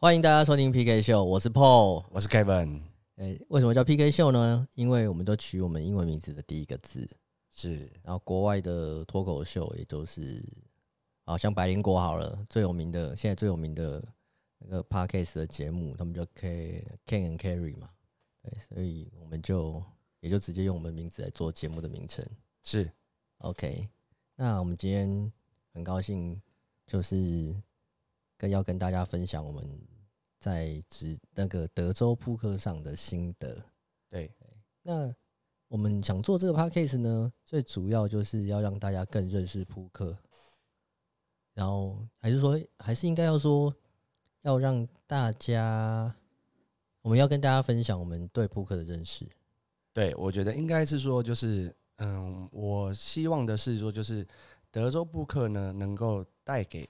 欢迎大家收听 PK 秀，我是 Paul。我是 Kevin，诶、为什么叫 PK 秀呢？因为我们都取我们英文名字的第一个字，是然后国外的脱口秀，也就是好像白灵果好了，最有名的现在最有名的那个 Podcast 的节目，他们叫 K Ken and Carry 嘛，对，所以我们就也就直接用我们名字来做节目的名称。是 OK，那我们今天很高兴，就是跟要跟大家分享我们在职那个德州扑克上的心得。对，那我们想做这个 podcast 呢，最主要就是要让大家更认识扑克，然后还是说，还是应该要说，要让大家，我们要跟大家分享我们对扑克的认识。对，我觉得应该是说，就是嗯，我希望的是说，就是德州扑克呢，能够带给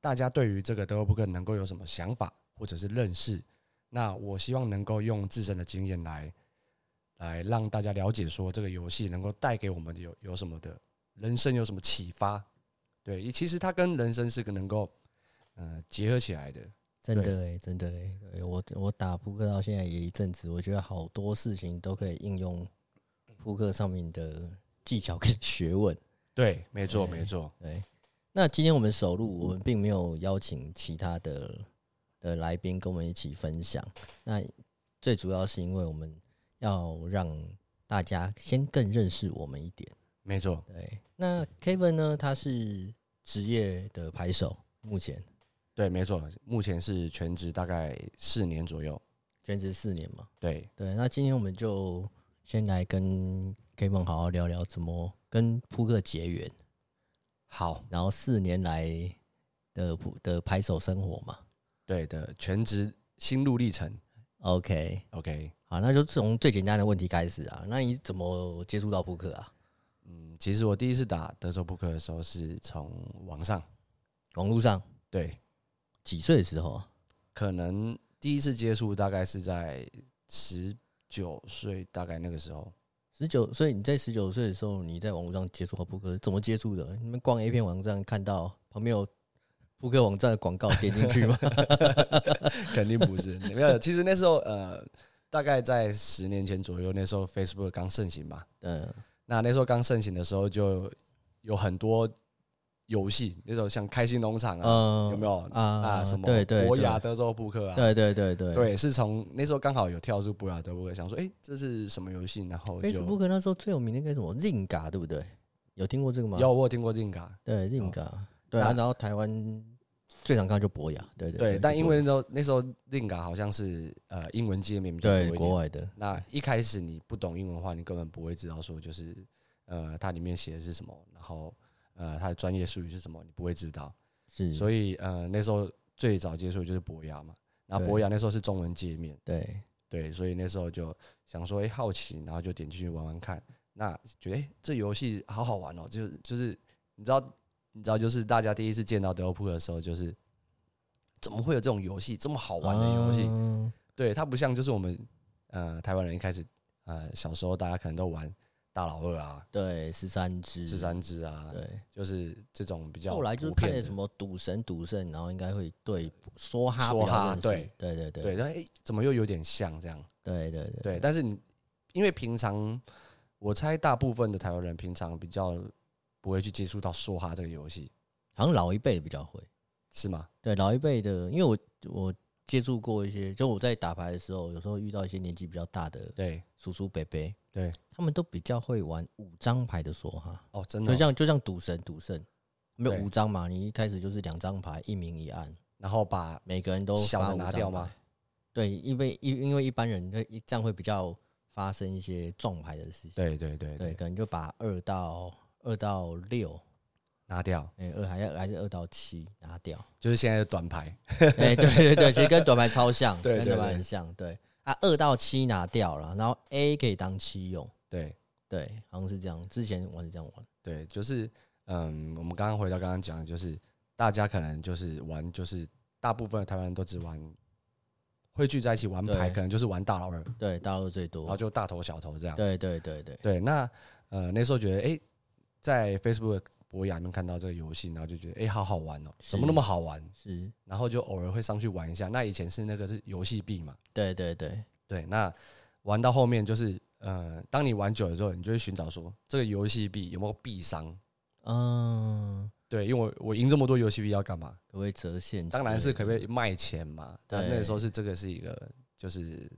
大家对于这个德州扑克能够有什么想法或者是认识。那我希望能够用自身的经验来来让大家了解，说这个游戏能够带给我们有有什么的人生有什么启发。对，其实它跟人生是个能够呃结合起来的。真的哎、真的哎、对我我打扑克到现在也一阵子，我觉得好多事情都可以应用扑克上面的技巧跟 学问。对，没错，没错。对，那今天我们首录，我们并没有邀请其他的的来宾跟我们一起分享。那最主要是因为我们要让大家先更认识我们一点。没错，对，那 Kevin 呢，他是职业的牌手，目前对，没错，目前是全职大概四年左右。全职四年嘛。对，对，那今天我们就先来跟 Kevin 好好聊聊怎么跟扑克结缘，好，然后四年来的普的牌手生活嘛。对的，全职心路历程。OK，OK，好，那就从最简单的问题开始啊。那你怎么接触到扑克啊？嗯，其实我第一次打德州扑克的时候是从网上，网络上对，几岁的时候啊？可能第一次接触大概是在十九岁，大概那个时候。十九岁，你在十九岁的时候，你在网络上接触到扑克，怎么接触的？你们逛 A 片网站看到旁边有扑克网站的广告，点进去吗？肯定不是，没有。其实那时候呃，大概在十年前左右，那时候 Facebook 刚盛行嘛。嗯，那那时候刚盛行的时候，就有很多游戏，那时候像开心农场啊，嗯有没有啊啊？什么对对博对雅德州扑克啊？对对对对对，是从那时候刚好有跳出博雅德扑克，想说，哎、这是什么游戏？然后 Facebook 那时候最有名的应该什么 Zinga 对不对？有听过这个吗？有我有听过 Zinga，对 Zinga，对啊，然后台湾最常看就博雅，对对对，但就因为那时候那时候 Linga 好像是呃英文界面比较多对一点。国外的，那一开始你不懂英文的话，你根本不会知道说就是呃它里面写的是什么，然后呃它的专业术语是什么，你不会知道。是，所以呃那时候最早接触的就是博雅嘛，然后博雅那时候是中文界面，对。对，所以那时候就想说，哎、好奇，然后就点进去玩玩看。那觉得，哎、这游戏好好玩哦，就是就是，你知道，你知道，就是大家第一次见到德州扑克的时候，就是怎么会有这种游戏这么好玩的游戏？嗯对，它不像就是我们呃台湾人一开始呃小时候大家可能都玩大老二啊、对十三只，十三只啊，对。就是这种比较后来就看见什么赌神、赌圣，然后应该会对梭哈梭哈对对对对对，哎、怎么又有点像这样？对对对对，但是你因为平常我猜大部分的台湾人平常比较不会去接触到梭哈这个游戏，好像老一辈比较会。是吗？对老一辈的，因为我我接触过一些，就我在打牌的时候，有时候遇到一些年纪比较大的对。叔叔伯伯，对，他们都比较会玩五张牌的梭哈，哦，真的哦、就像就像赌神、赌圣，没有五张嘛，你一开始就是两张牌，一明一暗，然后把每个人都小的发五张拿掉吗？牌？对，因为因因为一般人会这样会比较发生一些撞牌的事情，对对对。对，可能就把二到二到六，拿掉，哎、二还要还是二到七拿掉，就是现在的短牌，哎、对对对，其实跟短牌超像，对跟短牌很像，对。啊，二到七拿掉了，然后 A 可以当七用，对。对，好像是这样，之前我是这样玩，对，就是嗯，我们刚刚回到刚刚讲的，就是大家可能就是玩，就是大部分的台湾人都只玩。会聚在一起玩牌，可能就是玩大老二，对，大陆最多。然后，就大头小头这样。对对对对，对，那呃那时候觉得，哎、在 Facebook 博雅里面看到这个游戏，然后就觉得哎、诶好好玩哦、是怎么那么好玩？是，然后就偶尔会上去玩一下。那以前是那个是游戏币嘛，对对对，对，那玩到后面就是呃，当你玩久了之后，你就会寻找说这个游戏币有没有币商。嗯，对，因为我我赢这么多游戏币要干嘛？可不可以折现？当然是可不可以卖钱嘛。但那个时候是这个是一个就是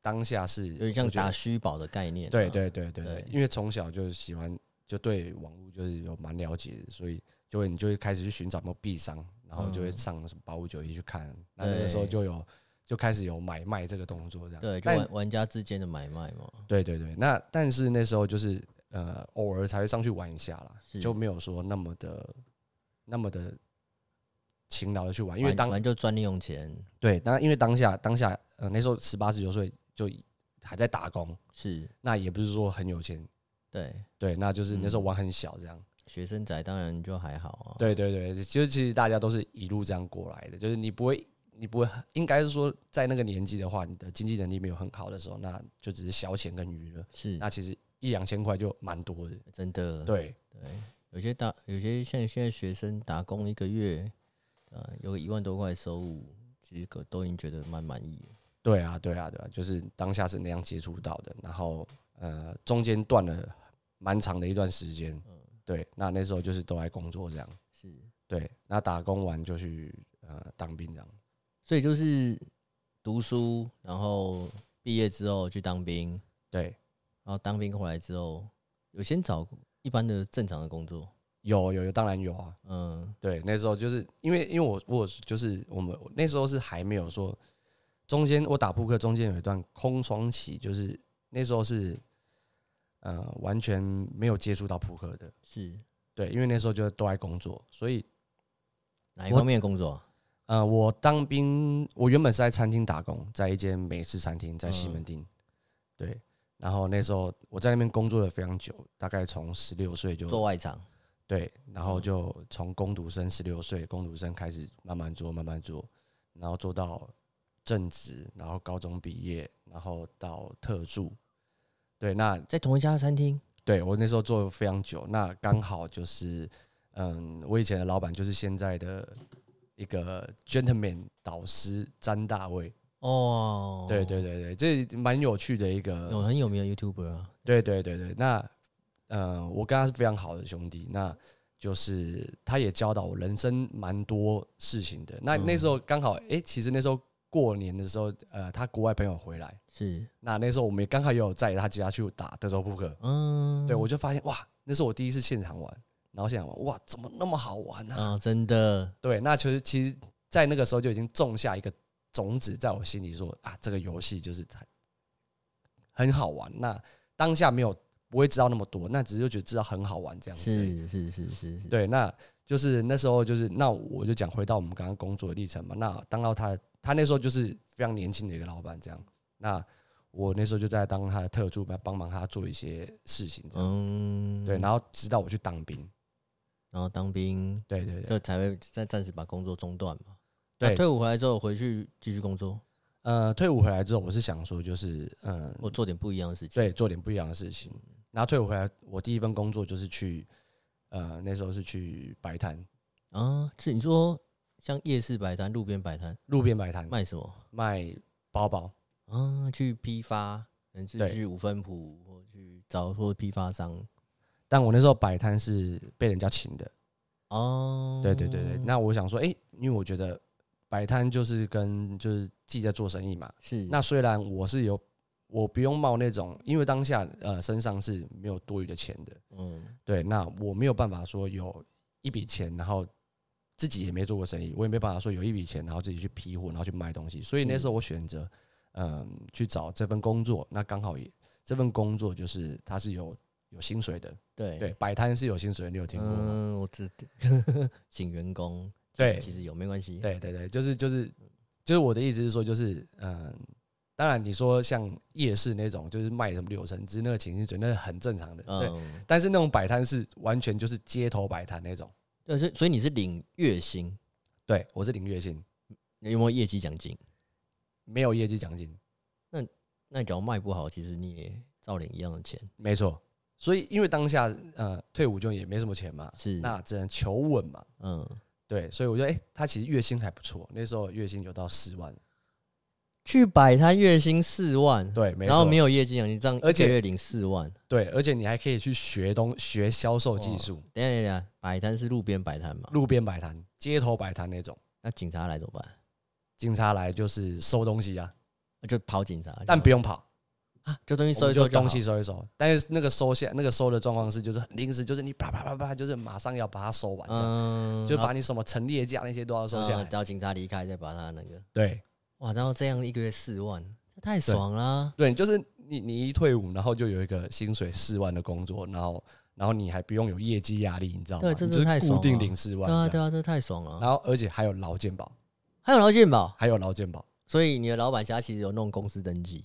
当下是有点像打虚宝的概念对对对对对，因为从小就喜欢，就对网络就是有蛮了解的，所以就会你就会开始去寻找有没有币商，然后就会嗯。上什么八五九一去看，那那个时候就有就开始有买卖这个动作这样。对，就但玩玩家之间的买卖嘛。对对对，那但是那时候就是呃偶尔才会上去玩一下啦，是。就没有说那么的那么的勤劳的去玩，因为玩当玩就赚利用钱，对当因为当下当下呃那时候十八十九岁就还在打工，是。那也不是说很有钱，对对，那就是那时候嗯玩很小这样。学生仔当然就还好啊。对对对，其实其实大家都是一路这样过来的，就是你不会，你不会，应该是说在那个年纪的话，你的经济能力没有很好的时候，那就只是消遣跟娱乐，是那其实一两千块就蛮多的。真的。对对，有些打有些像现在学生打工一个月，呃，有一万多块收入，其实可都已经觉得蛮满意了。对啊，对啊，对啊，就是当下是那样接触到的，然后呃中间断了蛮长的一段时间，对，那那时候就是都在工作这样，是，对，那打工完就去呃当兵这样。所以就是读书，然后毕业之后去当兵，对，然后当兵回来之后，有先找一般的正常的工作。有有有，当然有啊，嗯，对，那时候就是因为因为我我就是我们那时候是还没有说，中间我打扑克中间有一段空窗期，就是那时候是呃完全没有接触到扑克的，是对，因为那时候就都在工作，所以哪一方面的工作啊？呃我当兵，我原本是在餐厅打工，在一间美式餐厅在西门町，对，然后那时候我在那边工作了非常久，大概从十六岁就做外场。对，然后就从工读生十六岁工读生开始慢慢做，慢慢做，然后做到正职，然后高中毕业，然后到特助。对，那在同一家餐厅。对我那时候做了非常久，那刚好就是，嗯，我以前的老板就是现在的一个 gentleman 导师詹大卫。哦，对对对对，这蛮有趣的一个有很有名的 YouTuber 啊。对对对对，那呃，我跟他是非常好的兄弟，那就是他也教导我人生蛮多事情的。那那时候刚好，哎、其实那时候过年的时候，呃，他国外朋友回来，是，那那时候我们也刚好也有在他家去打德州扑克，嗯，对我就发现哇，那是我第一次现场玩，然后现场玩，哇，怎么那么好玩呢、啊，真的，对，那其实其实，在那个时候就已经种下一个种子在我心里说，啊，这个游戏就是很很好玩。那当下没有不会知道那么多，那只是就觉得知道很好玩这样子。是是是是是，对，那就是那时候就是那我就讲回到我们刚刚工作的历程嘛。那当到他他那时候就是非常年轻的一个老板这样。那我那时候就在当他的特助，帮帮忙他做一些事情这样。嗯，对，然后直到我去当兵。然后当兵，对对对就才会再暂时把工作中断嘛。对退伍回来之后回去继续工作，呃，退伍回来之后，我是想说就是嗯，我做点不一样的事情。对，做点不一样的事情。然后退伍回来，我第一份工作就是去，呃，那时候是去摆摊，啊，是你说像夜市摆摊、路边摆摊路边摆摊卖什么卖包包。啊？去批发，可能是对去五分铺或去找或批发商但我那时候摆摊是被人家请的，哦。对对对对。那我想说，哎、因为我觉得摆摊就是跟就是自己在做生意嘛。是那虽然我是有，我不用冒那种，因为当下呃身上是没有多余的钱的，嗯对，那我没有办法说有一笔钱，然后自己也没做过生意，我也没办法说有一笔钱，然后自己去批货，然后去卖东西。所以那时候我选择，嗯，去找这份工作。那刚好也这份工作就是它是有有薪水的，对对，摆摊是有薪水的，你有听过吗？嗯，我知道 请员工，对其实有没关系。对对对，就是就是就是我的意思是说，就是嗯，当然你说像夜市那种，就是卖什么柳橙汁那个请薪水，那是很正常的，对。嗯，但是那种摆摊是完全就是街头摆摊那种，对，所以所以你是领月薪，对我是领月薪，有没有业绩奖金？没有业绩奖金。那那你只要卖不好，其实你也照领一样的钱。没错，所以因为当下呃退伍就也没什么钱嘛，是那只能求稳嘛。嗯，对，所以我觉得，哎、他其实月薪还不错，那时候月薪有到十万。去摆摊月薪四万，对，没然后没有有业绩奖金，这样而且一个月领四万。对，而且你还可以去学东学销售技哇术，等一下等一下，摆摊是路边摆摊嘛？路边摆摊、街头摆摊那种。那警察来怎么办？警察来就是收东西啊，那就跑警察，但不用跑，啊，就东西我们收一收就好东西收一收。但是那个收下那个收的状况是，就是很临时，就是你啪啪啪啪，就是马上要把它收完，这样嗯，就把你什么陈列架那些都要收下来。嗯等到警察离开再把它那个，对哇，然后这样一个月四万，这太爽啦！对，就是你你一退伍，然后就有一个薪水四万的工作，然后然后你还不用有业绩压力，你知道吗？对这是太爽了固定领四万，对啊对啊，这太爽了。然后而且还有劳健保，还有劳健保，还有劳健保。所以你的老板家其实有弄公司登记，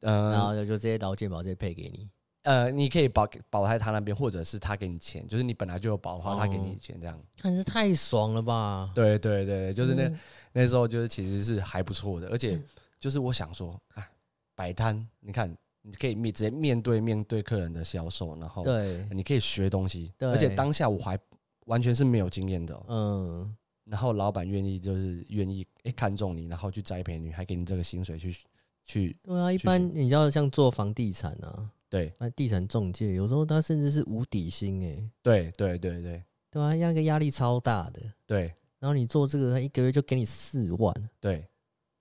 然呃后就这些劳健保这些配给你。呃，你可以保保在他那边，或者是他给你钱，就是你本来就有保的话，他给哦你钱这样。看这太爽了吧？对对对，就是那嗯那时候就是其实是还不错的，而且就是我想说，哎，摆摊，你看你可以面直接面对面对客人的销售，然后对，你可以学东西，对而且当下我还完全是没有经验的哦、嗯，然后老板愿意就是愿意哎、看中你，然后去栽培你，还给你这个薪水去去对啊，一般你要像做房地产啊，对那地产中介有时候他甚至是无底薪哎、对对对对。对啊，那个压力超大的。对然后你做这个，他一个月就给你四万。对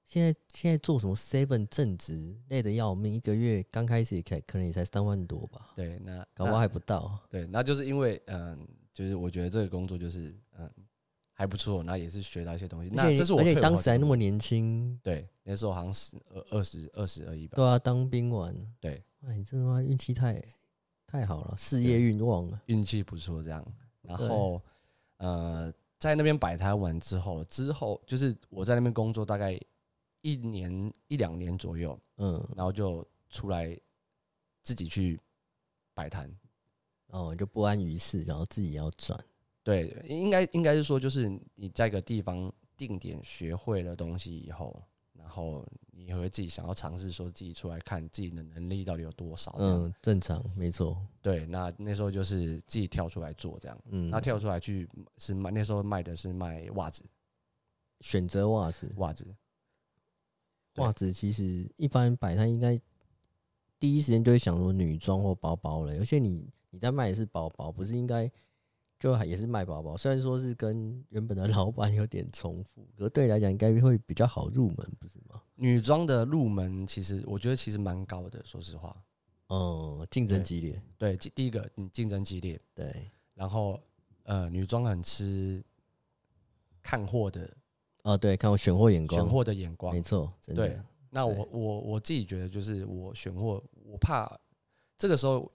现在现在做什么 seven 正职累得要命，一个月刚开始也可可能也才三万多吧，对，那搞不好还不到。对，那就是因为嗯，就是我觉得这个工作就是嗯还不错，那也是学到一些东西。那这是我而且你当时还那么年轻，对，那时候好像十二二十二十而已吧。对啊，当兵完，对，哇，你这他妈运气太太好了，事业运旺了。运气不错这样。然对后呃，在那边摆摊完之后，之后就是我在那边工作大概一年一两年左右，嗯，然后就出来自己去摆摊。哦，就不安于世，然后自己要转。对，应该应该是说，就是你在一个地方定点学会了东西以后，然后你会自己想要尝试说自己出来看自己的能力到底有多少。嗯，正常，没错。对，那那时候就是自己跳出来做这样。嗯，那跳出来去是卖，那时候卖的是卖袜子，选择袜子，袜子。对袜子其实一般摆摊应该第一时间就会想说女装或包包了，而且你你在卖的是包包，不是应该就还也是卖包包？虽然说是跟原本的老板有点重复，可是对你来讲应该会比较好入门，不是吗？女装的入门其实我觉得其实蛮高的，说实话。嗯，竞争激烈，对，第第一个你竞争激烈，对，然后呃女装很吃看货的哦，对，看我选货眼光，选货的眼光没。错，真对的，，那我我我自己觉得就是我选货，我怕这个时候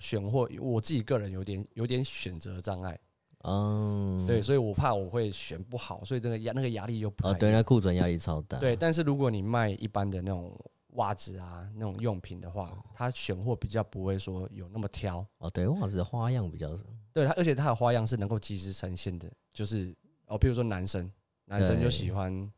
选货，我自己个人有点有点选择障碍，嗯，对，所以我怕我会选不好，所以这个压那个压力又不哦，对，那库存压力超大，对，但是如果你卖一般的那种袜子啊那种用品的话，它选货比较不会说有那么挑，哦，对，袜子的花样比较对它，而且它的花样是能够及时呈现的，就是哦，譬如说男生，男生就喜欢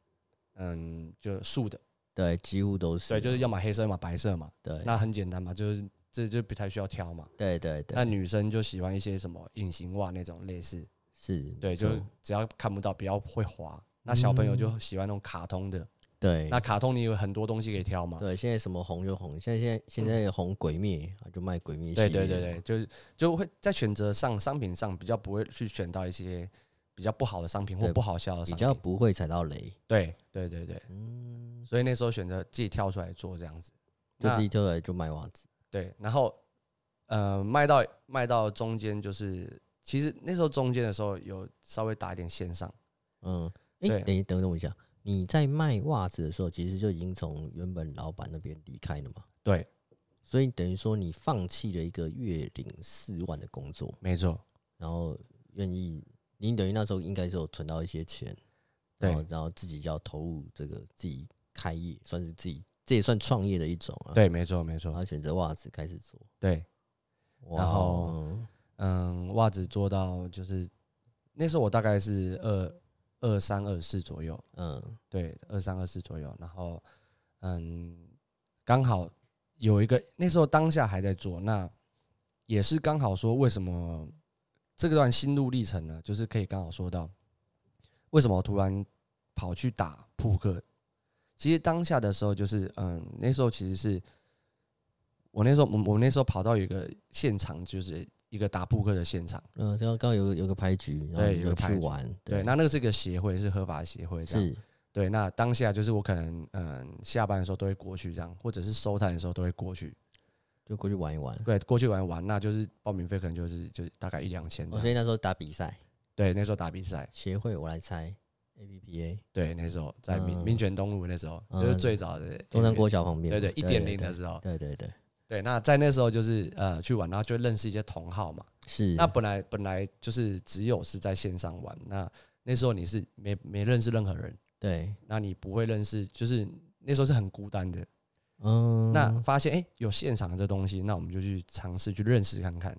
嗯就素的，对，几乎都是，对，就是要么黑色嘛白色嘛，对，那很简单嘛，就是这就不太需要挑嘛。对对对，那女生就喜欢一些什么隐形袜那种类似，是，对，就只要看不到，比较会滑。那小朋友嗯就喜欢那种卡通的，对，那卡通你有很多东西可以挑嘛。对，现在什么红就红，现在现在现在红鬼灭啊，就卖鬼灭。对对对对，就是就会在选择上商品上比较不会去选到一些比较不好的商品或不好销的比商品。比较不会踩到雷，对对对对，嗯，所以那时候选择自己跳出来做这样子。就自己特来就卖袜子，对，然后呃卖到卖到中间就是，其实那时候中间的时候有稍微打一点线上。嗯，哎、对等一等等我一下，你在卖袜子的时候，其实就已经从原本老板那边离开了嘛，对，所以等于说你放弃了一个月领四万的工作，没错，然后愿意，你等于那时候应该是有存到一些钱，对然后然后自己要投入这个自己开业，算是自己这也算创业的一种啊，，对，没错，没然错，后选择袜子开始做，对，然后嗯。嗯，袜子做到就是那时候我大概是二二三二四左右，嗯。对，二三二四左右，然后嗯，刚好有一个那时候当下还在做，那也是刚好说为什么这段心路历程呢？就是可以刚好说到为什么我突然跑去打扑克。其实当下的时候，就是嗯，那时候其实是我那时候我我那时候跑到一个现场，就是一个打扑克的现场。嗯，刚刚有有个牌局，然后对有有个牌局去玩，对，那那个是一个协会，是合法的协会，这样。是对，那当下就是我可能嗯下班的时候都会过去这样，或者是收摊的时候都会过去，就过去玩一玩。对，过去玩玩，那就是报名费可能就是就大概一两千这哦，样。所以那时候打比赛，对，那时候打比赛，协会我来猜，A P P A 对，那时候在民嗯。民权东路那时候，就是嗯最早的中山国小旁边，对对一点零的时候，对对对，对，那在那时候就是呃去玩，然后就认识一些同好嘛。是。那本来本来就是只有是在线上玩，那那时候你是没没认识任何人，对，那你不会认识，就是那时候是很孤单的。嗯，那发现哎、诶有现场的这东西，那我们就去尝试去认识看看。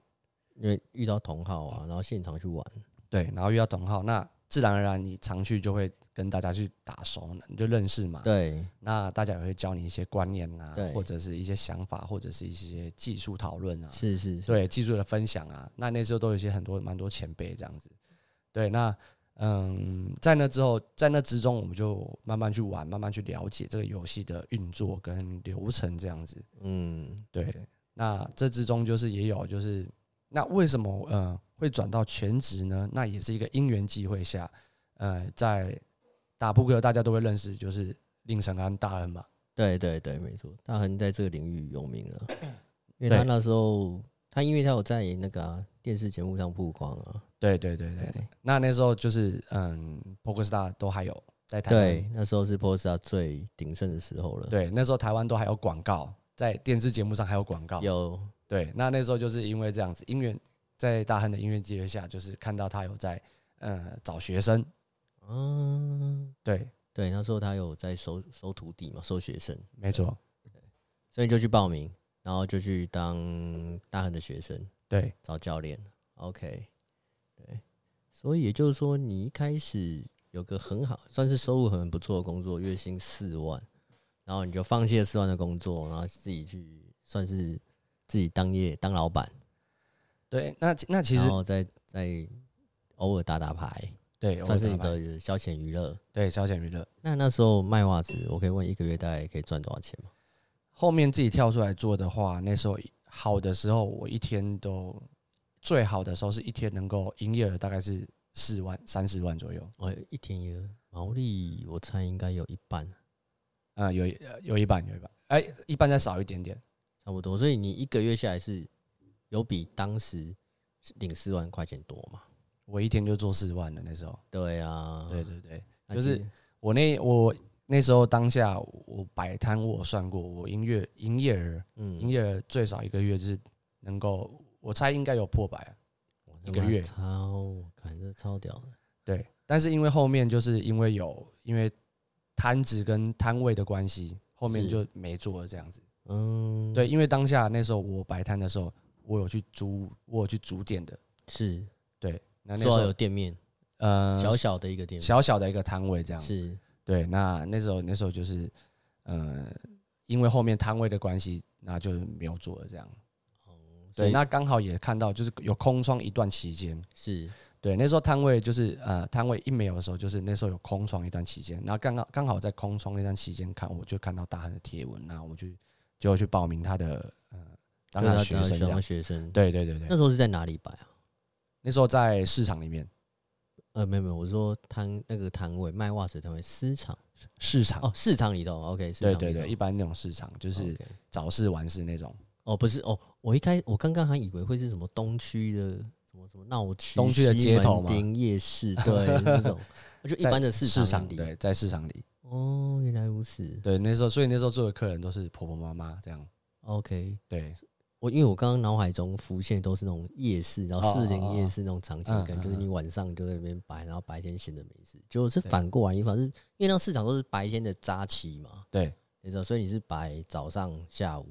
因为遇到同好啊，然后现场去玩，对，然后遇到同好，那自然而然你常去就会跟大家去打熟，你就认识嘛。对那大家也会教你一些观念啊，或者是一些想法，或者是一些技术讨论啊。是是是，对技术的分享啊，那那时候都有一些很多蛮多前辈这样子。对，那嗯，在那之后，在那之中，我们就慢慢去玩，慢慢去了解这个游戏的运作跟流程这样子。嗯，对，那这之中就是也有就是，那为什么呃会转到全职呢？那也是一个因缘际会下，呃，在打扑克大家都会认识，就是令神安大恩嘛。对对对，没错，大恩在这个领域有名了，因为他那时候他因为他有在那个啊、电视节目上曝光啊，对对对对，对那那时候就是嗯，PokerStar 都还有在台湾对，那时候是 POSA 最鼎盛的时候了，对，那时候台湾都还有广告，在电视节目上还有广告。有对，那那时候就是因为这样子，音乐在大亨的音乐机会下，就是看到他有在呃找学生，嗯，对，对，那时候他有在收收徒弟嘛，收学生，没错，所以就去报名，然后就去当大汉的学生，对。找教练。OK，对，所以也就是说，你一开始有个很好，算是收入很不错的工作，月薪四万，然后你就放弃了四万的工作，然后自己去算是自己当业当老板，对，那那其实然后再再偶尔打打牌，对，算是你的消遣娱乐。对消遣娱乐。那那时候卖袜子，我可以问一个月大概可以赚多少钱吗？后面自己跳出来做的话，那时候好的时候，我一天都最好的时候是一天能够营业额大概是四万三四万左右，哦，一天一个毛利，我猜应该有一半，啊、有一有一半有一半，哎、一半再少一点点。差不多。所以你一个月下来是有比当时领四万块钱多嘛？我一天就做四万了，那时候。对啊，对对对，就是我那我那时候当下我摆摊，我算过，我营业营业额营嗯，业额最少一个月是能够，我猜应该有破百一个月超，感觉超屌的。对，但是因为后面就是因为有因为摊子跟摊位的关系，后面就没做了这样子。嗯，对，因为当下那时候我摆摊的时候，我有去租，我有去租店的。是对，那那时候有店面，呃小小的一个店面，小小的一个摊位这样。是对，那那时候那时候就是呃，因为后面摊位的关系，那就没有做了这样。对，所以那刚好也看到就是有空窗一段期间。是对，那时候摊位就是呃，摊位一没有的时候，就是那时候有空窗一段期间，然后刚刚刚好在空窗那段期间看，我就看到大汉的贴文，那我们就就去报名他的呃，当他的学生这样。学生。，对对对对。那，时候是在哪里摆啊？那时候在市场里面，呃，没有没有，我说摊那个摊位卖袜子的摊位，市场。市场，哦，市场里头，OK，市场里头。对对对，一般那种市场就是 OK 早市晚市那种，哦，不是哦，我一开我刚刚还以为会是什么东区的什么什么闹区、东区的街头嘛。町夜市，对，那种，就一在般的市市场里。场对，在市场里，哦，原来如此。对，那时候所以那时候做的客人都是婆婆妈妈这样，OK，对。我因为我刚刚脑海中浮现都是那种夜市，然后哦士林哦哦。夜市那种场景感，就是你晚上就在那边摆，然后白天闲着没事。就是反过来，你反正因为那市场都是白天的扎期嘛，对，你知道，所以你是摆早上、下午，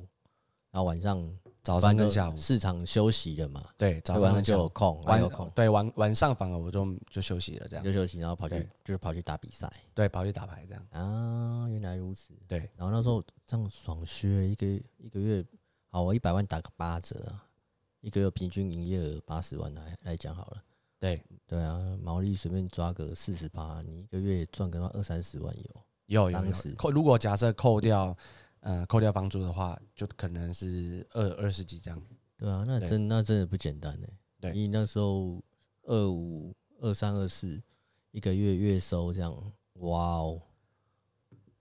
然后晚上早上跟下午，市场休息了嘛，对，早上就有空，晚有晚空。对晚晚上反而我就就休息了这样。就，休息，然后跑去就是跑去打比赛。对，跑去打牌这样，啊，原来如此。对，然后那时候这样爽削一个一个月，好，我一百万打个八折啊，一个月平均营业额八十万来来讲好了，对，对啊，毛利随便抓个四十八，你一个月赚个二三十万有。有有有。当时。扣，如果假设扣掉，呃，扣掉房租的话，就可能是二二十几这样。对啊，那真那真的不简单呢。对你那时候二五二三二四一个月月收这样，哇哦，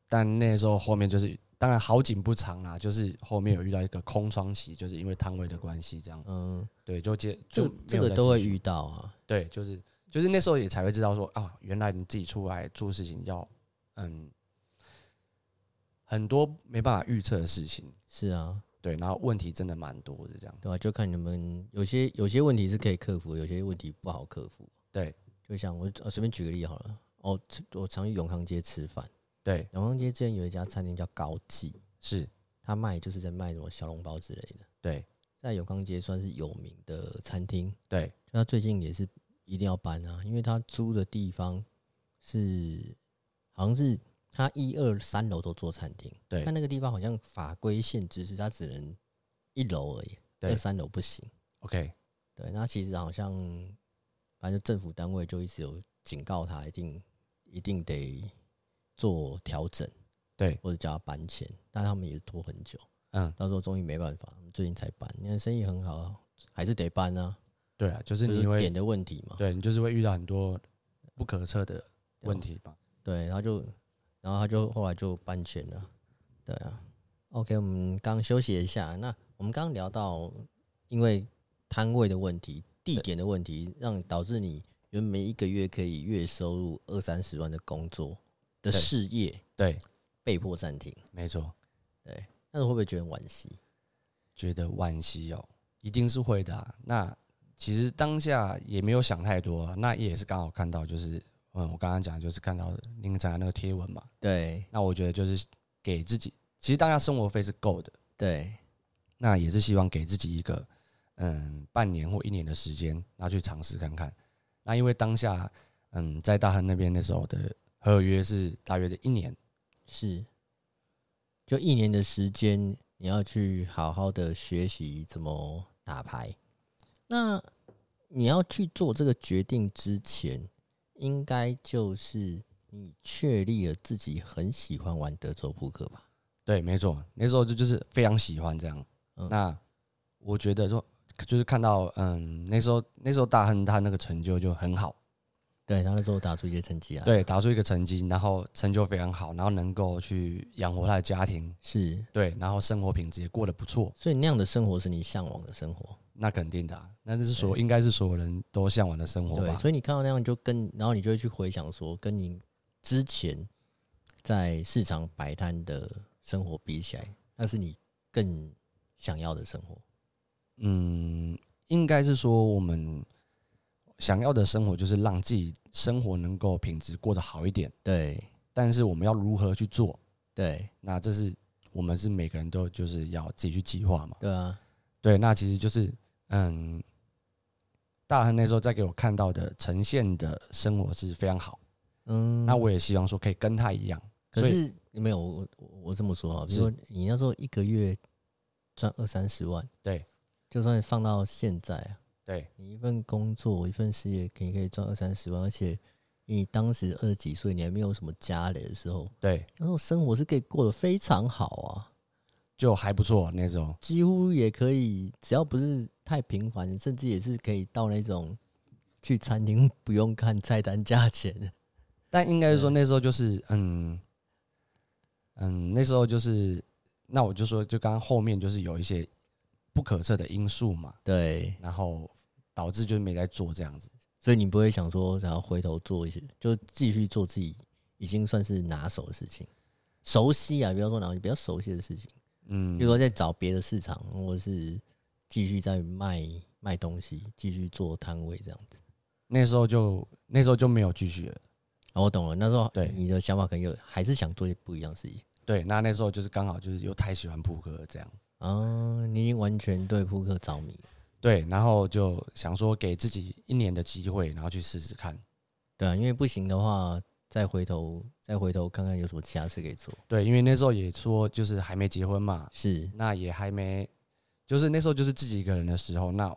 但那时候后面就是，当然好景不长啦，就是后面有遇到一个空窗期，就是因为摊位的关系，这样嗯，对，就接就这个都会遇到啊。对，就是就是那时候也才会知道说啊，原来你自己出来做事情要嗯很多没办法预测的事情，是啊，对，然后问题真的蛮多的这样，对吧、就看你们有些有些问题是可以克服，有些问题不好克服。对。就像我呃随便举个例好了，哦，我常去永康街吃饭，对。永康街之前有一家餐厅叫高记，是，他卖就是在卖什么小笼包之类的，对。在永康街算是有名的餐厅。对。就他最近也是一定要搬啊，因为他租的地方是好像是他一二三楼都做餐厅，对。但那个地方好像法规限制是它只能一楼而已，对。二三楼不行。，OK，对，那其实好像反正政府单位就一直有警告他，一定一定得做调整，对，或者叫他搬迁，但他们也是拖很久，嗯，到时候终于没办法，最近才搬，因为生意很好，还是得搬啊，对啊，就是就是你会点的问题嘛。对你就是会遇到很多不可测的问题吧，对，然后就，然后他就后来就搬迁了。对啊，OK，我们刚休息一下。那我们刚刚聊到，因为摊位的问题、地点的问题，让导致你原本一个月可以月收入二三十万的工作的事业对，被迫暂停。没错，对，那你会不会觉得惋惜？觉得惋惜哦，一定是会的啊、那其实当下也没有想太多啊，那也是刚好看到，就是嗯，我刚刚讲的就是看到林展那个贴文嘛，对那我觉得就是给自己，其实大家生活费是够的，对那也是希望给自己一个嗯半年或一年的时间，那去尝试看看。那因为当下嗯在大亨那边那时候的合约是大约的一年，是，就一年的时间，你要去好好的学习怎么打牌。那你要去做这个决定之前，应该就是你确立了自己很喜欢玩德州扑克吧？对，没错，那时候就就是非常喜欢这样。嗯那我觉得说，就是看到嗯那时候那时候大亨他那个成就就很好，对，他那时候打出一些成绩来，，对，打出一个成绩，然后成就非常好，然后能够去养活他的家庭，是，对，然后生活品质也过得不错，所以那样的生活是你向往的生活。那肯定的、啊，那这是所应该是所有人都向往的生活对，吧？所以你看到那样就跟，然后你就会去回想说，跟你之前在市场摆摊的生活比起来，那是你更想要的生活。嗯，应该是说我们想要的生活就是让自己生活能够品质过得好一点，对但是我们要如何去做？对那这是我们是每个人都就是要自己去计划嘛。对啊，对，那其实就是嗯，大亨那时候在给我看到的呈现的生活是非常好，嗯，那我也希望说可以跟他一样。可是没有我我我这么说啊，比如说你那时候一个月赚二三十万，对。就算放到现在啊，对。你一份工作一份事业可以可以赚二三十万，而且你当时二十几岁，你还没有什么家累的时候，对，那时候生活是可以过得非常好啊。就还不错那时候。几乎也可以，只要不是太频繁，甚至也是可以到那种去餐厅不用看菜单价钱。但应该是说那时候就是嗯嗯，那时候就是那我就说，就刚刚后面就是有一些不可测的因素嘛，对，然后导致就是没在做这样子。所以你不会想说，然后回头做一些，就继续做自己已经算是拿手的事情，熟悉啊，不要说拿手，比较熟悉的事情，嗯比如，说在找别的市场，或者是继续在卖卖东西，继续做摊位这样子。那时候就那时候就没有继续了。啊，我懂了，那时候对你的想法可能有，还是想做一些不一样的事情。对，那那时候就是刚好就是又太喜欢扑克这样。啊，你已经完全对扑克着迷。对，然后就想说给自己一年的机会，然后去试试看。对啊，因为不行的话，再回头再回头看看有什么其他事可以做。对，因为那时候也说就是还没结婚嘛，是，那也还没，就是那时候就是自己一个人的时候，那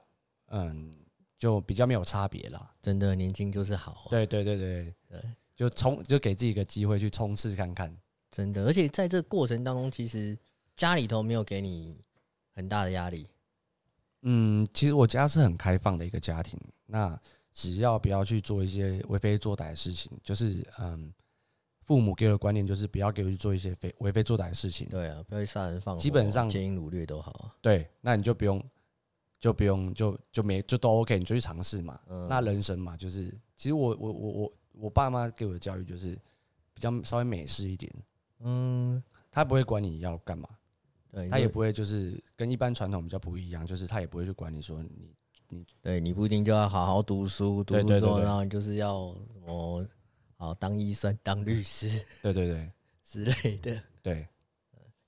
嗯，就比较没有差别啦。真的年轻就是好、啊，对对对对对，就冲就给自己一个机会去冲刺看看。真的，而且在这个过程当中，其实家里头没有给你很大的压力，嗯，其实我家是很开放的一个家庭，那只要不要去做一些为非作歹的事情，就是嗯，父母给我的观念就是不要给我去做一些非为非作歹的事情。对啊，不要去杀人放火，基本上奸淫掳掠都好啊，对，那你就不用，就不用，就就没就都 OK，你就去尝试嘛。嗯。那人生嘛，就是其实我我我我我爸妈给我的教育就是比较稍微美式一点，嗯，他不会管你要干嘛，对，他也不会就是跟一般传统比较不一样，就是他也不会去管你说你对你不一定就要好好读书，读书之后，然后你就是要什么好当医生、当律师 对对对 之类的，对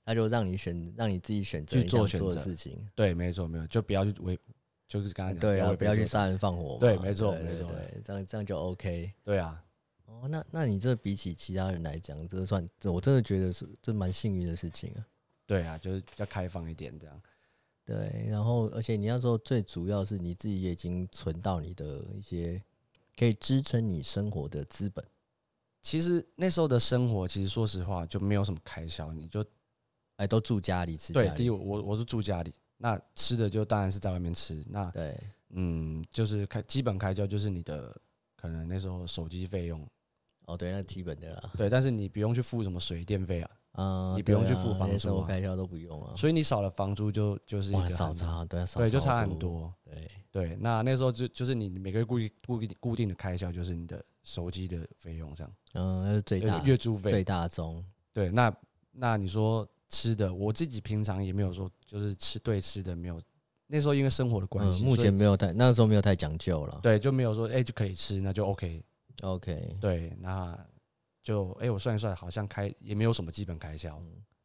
他就让你选，让你自己选择去做选择事情。对，没错没有，就不要去为就是刚刚讲对啊，为不要去杀人放火。对没错没错这样这样就 OK。对啊，哦，那那你这比起其他人来讲，这算这我真的觉得是这蛮幸运的事情啊。对啊，就是比较开放一点这样。对，然后而且你那时候最主要是你自己也已经存到你的一些可以支撑你生活的资本。其实那时候的生活，其实说实话就没有什么开销，你就哎，都住家里吃对，家里。第一我我我是住家里，那吃的就当然是在外面吃。那对，嗯，就是开基本开销就是你的可能那时候手机费用，哦对，那基本的啦。对，但是你不用去付什么水电费啊，啊，你不用去付房租啊活开销都不用啊。所以你少了房租就就是一，个少差，对啊，少对，就差很。多。对，对，那那时候就就是你每个月固定固定固定的开销就是你的手机的费用这样，嗯，那是最大月租费最。大宗。对，那那你说吃的，我自己平常也没有说就是吃对吃的没有，那时候因为生活的关嗯，系，目前没有太，那时候没有太讲究了。对就没有说哎、就可以吃，那就 OK。OK，对，那就哎、我算一算，好像开也没有什么基本开销。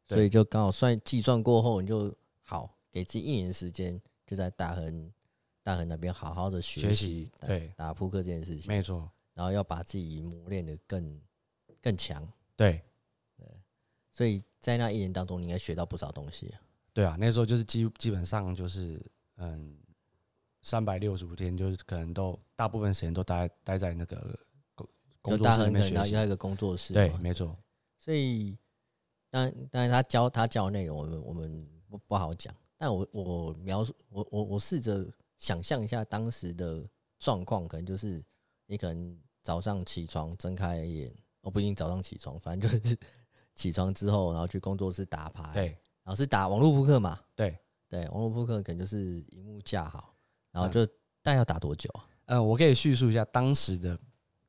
对所以就刚好算计算过后，你就好给自己一年时间，就在大恒大恒那边好好的学学习对打扑克这件事情，没错，然后要把自己磨练的更更强。对所以在那一年当中，你应该学到不少东西啊。对啊，那时候就是基基本上就是嗯，三百六十五天，就是可能都大部分时间都待待在那个就大作室里恒可能要面学习。要一个工作室对，没错，所以当然当然他教他教的内容，我们我们不不好讲。但我我描述我我我试着想象一下当时的状况，可能就是你可能早上起床睁开眼，哦不一定早上起床，反正就是起床之后，然后去工作室打牌，对然后是打网络扑克嘛，对。对，网络扑克可能就是荧幕架好，然后嗯就大概要打多久啊？嗯，我可以叙述一下当时的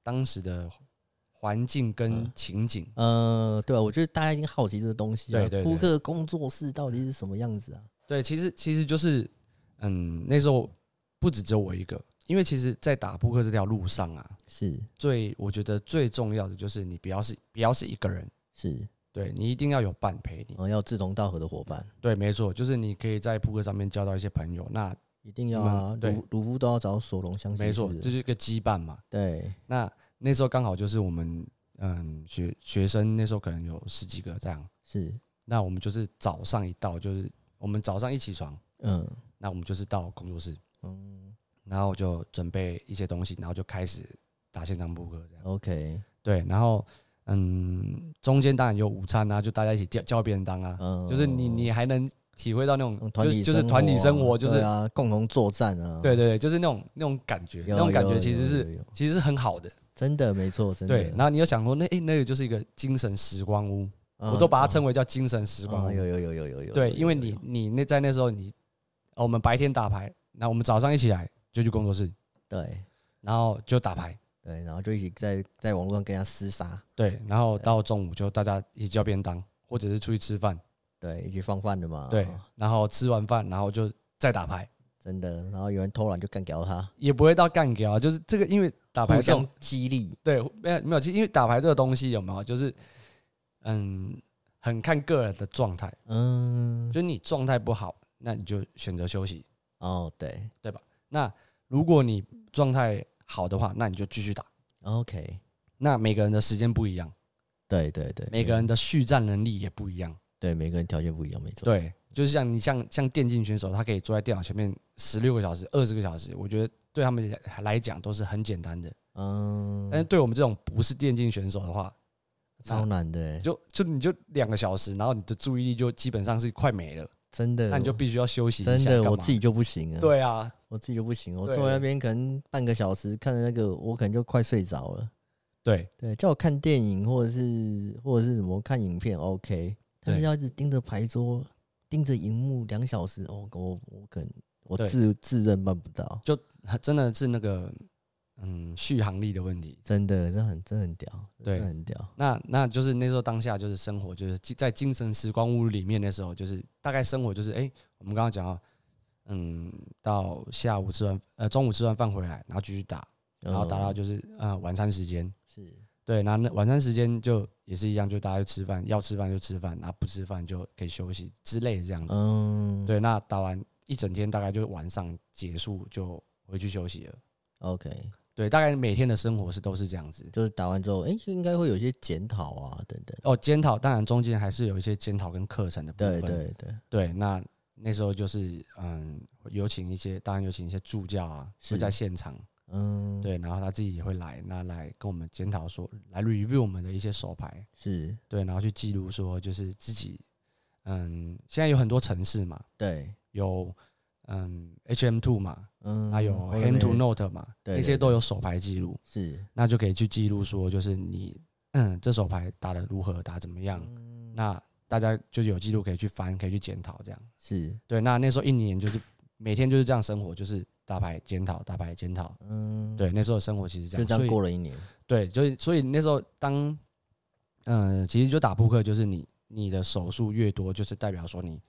当时的环境跟嗯情景。呃，对啊，我觉得大家一定好奇这个东西啊，对扑克工作室到底是什么样子啊？对，其实其实就是，嗯，那时候不止只有我一个，因为其实，在打扑克这条路上啊，是最我觉得最重要的就是你不要是不要是一个人，是，对你一定要有伴陪你然。后要志同道合的伙伴，对，没错，就是你可以在扑克上面交到一些朋友，那一定要啊嗯，对。鲁鲁夫都要找索隆相没错，这就是一个羁绊嘛。对，那那时候刚好就是我们嗯学学生那时候可能有十几个这样，是，那我们就是早上一到就是我们早上一起床，嗯。那我们就是到工作室，嗯。然后就准备一些东西，然后就开始打现场扑克这样。，OK，对，然后嗯，中间当然有午餐啊，就大家一起叫叫便当啊，嗯，就是你你还能体会到那种嗯团体就是就是团体生活，就是啊，共同作战啊，对对对，就是那种那种感觉，那种感觉其实是其实是很好的。真的没错，真的，对，然后你有想过那诶，那个就是一个精神时光屋，嗯我都把它称为为叫精神时光屋。有有有有有有，对，因为你你那在那时候你，哦我们白天打牌，那我们早上一起来就去工作室，对。然后就打牌，对，然后就一起在在网络上跟人家厮杀，对，然后到中午就大家一起叫便当，或者是出去吃饭，对，一起放饭的嘛，对，然后吃完饭然后就再打牌，真的，然后有人偷懒就干掉他，也不会到干掉啊，就是这个因为打牌这种激励，对没有没有，其实因为打牌这个东西有没有就是嗯很看个人的状态，嗯，就是你状态不好，那你就选择休息。哦对。对吧？那如果你状态好的话，那你就继续打。，OK，那每个人的时间不一样，对对对，每个人的续战能力也不一样。对每个人条件不一样，没错，对，就是像你像像电竞选手，他可以坐在电脑前面十六个小时、二十个小时，我觉得对他们来讲都是很简单的。嗯，但是对我们这种不是电竞选手的话，超难的欸，就就你就两个小时，然后你的注意力就基本上是快没了，真的，那你就必须要休息一下。真的，我自己就不行啊。对啊，我自己就不行，我坐在那边可能半个小时看着那个，我可能就快睡着了。对对，叫我看电影或者是或者是什么看影片，OK，但是要一直盯着牌桌、盯着荧幕两小时，哦，我我可能我自自认办不到，就真的是那个嗯续航力的问题。真的，这很真的很屌，对。很屌。那那就是那时候当下就是生活，就是在精神时光屋里面的时候，就是大概生活就是哎、我们刚刚讲到，嗯，到下午吃完呃中午吃完饭回来，然后继续打，然后打到嗯就是呃晚餐时间，是对，那那晚餐时间就也是一样，就大家就吃饭，要吃饭就吃饭，然后不吃饭就可以休息之类的这样子。嗯，对，那打完一整天大概就晚上结束就回去休息了。，OK，对，大概每天的生活是都是这样子。就是打完之后，哎、应该会有一些检讨啊，等等。哦，检讨当然中间还是有一些检讨跟课程的部分。对对，对，那那时候就是嗯，有请一些，当然有请一些助教啊，是会在现场，嗯，，对，然后他自己也会来，那来跟我们检讨说，来 review 我们的一些手牌，是，对，然后去记录说，就是自己，嗯，现在有很多城市嘛，对，有嗯 HM Two 嘛，嗯，还有后来 Hand to Note 嘛，对那些都有手牌记录，是，那就可以去记录说，就是你，嗯，这手牌打的如何，打怎么样，嗯，那大家就有记录可以去翻，可以去检讨这样。是，对，那那时候一年就是每天就是这样生活，就是打牌检讨，打牌检讨。嗯，，对，那时候的生活其实这样，就这样过了一年，对，就是所以那时候当，嗯、其实就打扑克，就是你你的手数越多，就是代表说你、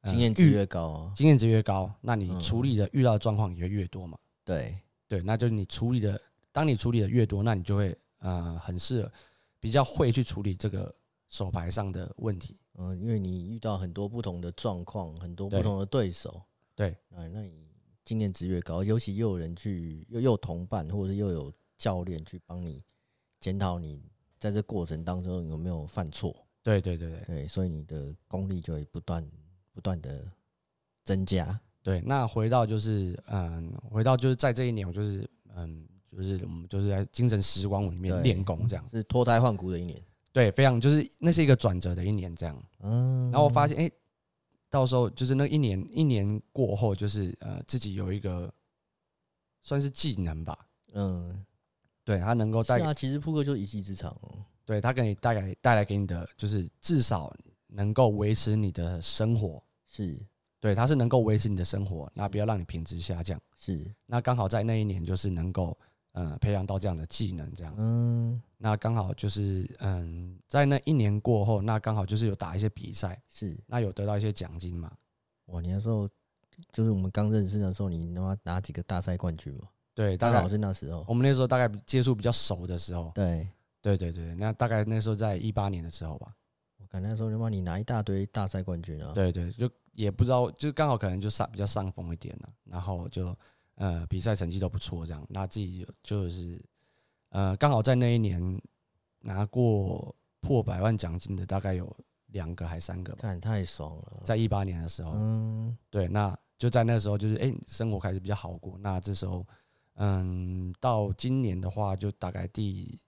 呃经验值越高哦，经验值越高，那你嗯处理的遇到的状况也会越多嘛。对，对，那就是你处理的，当你处理的越多，那你就会呃很适合，比较会去处理这个手牌上的问题。嗯，因为你遇到很多不同的状况，很多不同的对手，对，哎那你经验值越高，尤其又有人去，又又有同伴，或者是又有教练去帮你检讨你在这过程当中有没有犯错，对对对对对，所以你的功力就会不断不断的增加，对。那回到就是嗯，回到就是在这一年，我就是嗯，就是我们就是在精神时光屋里面对练功这样。是脱胎换骨的一年。对，非常就是那是一个转折的一年这样。嗯，然后我发现，哎、到时候就是那一年一年过后，就是呃自己有一个算是技能吧，嗯，对他能够带是啊，其实扑克就一技之长哦。对他给你带来带来给你的，就是至少能够维持你的生活，是。对，他是能够维持你的生活，那不要让你品质下降。是，那刚好在那一年，就是能够呃培养到这样的技能，这样。嗯，那刚好就是嗯，在那一年过后，那刚好就是有打一些比赛，是那有得到一些奖金嘛。哇，你那时候就是我们刚认识的时候，你他妈拿几个大赛冠军嘛？对，大概刚好是那时候。我们那时候大概接触比较熟的时候，对，对对对，那大概那时候在一八年的时候吧。我感那时候他妈你拿一大堆大赛冠军啊。对对，就也不知道，就刚好可能就上比较上风一点了，然后就呃比赛成绩都不错，这样，那自己就是呃刚好在那一年拿过破百万奖金的大概有两个还三个吧，看太爽了。在一八年的时候，嗯，对，那就在那时候就是哎、生活开始比较好过，那这时候嗯到今年的话就大概第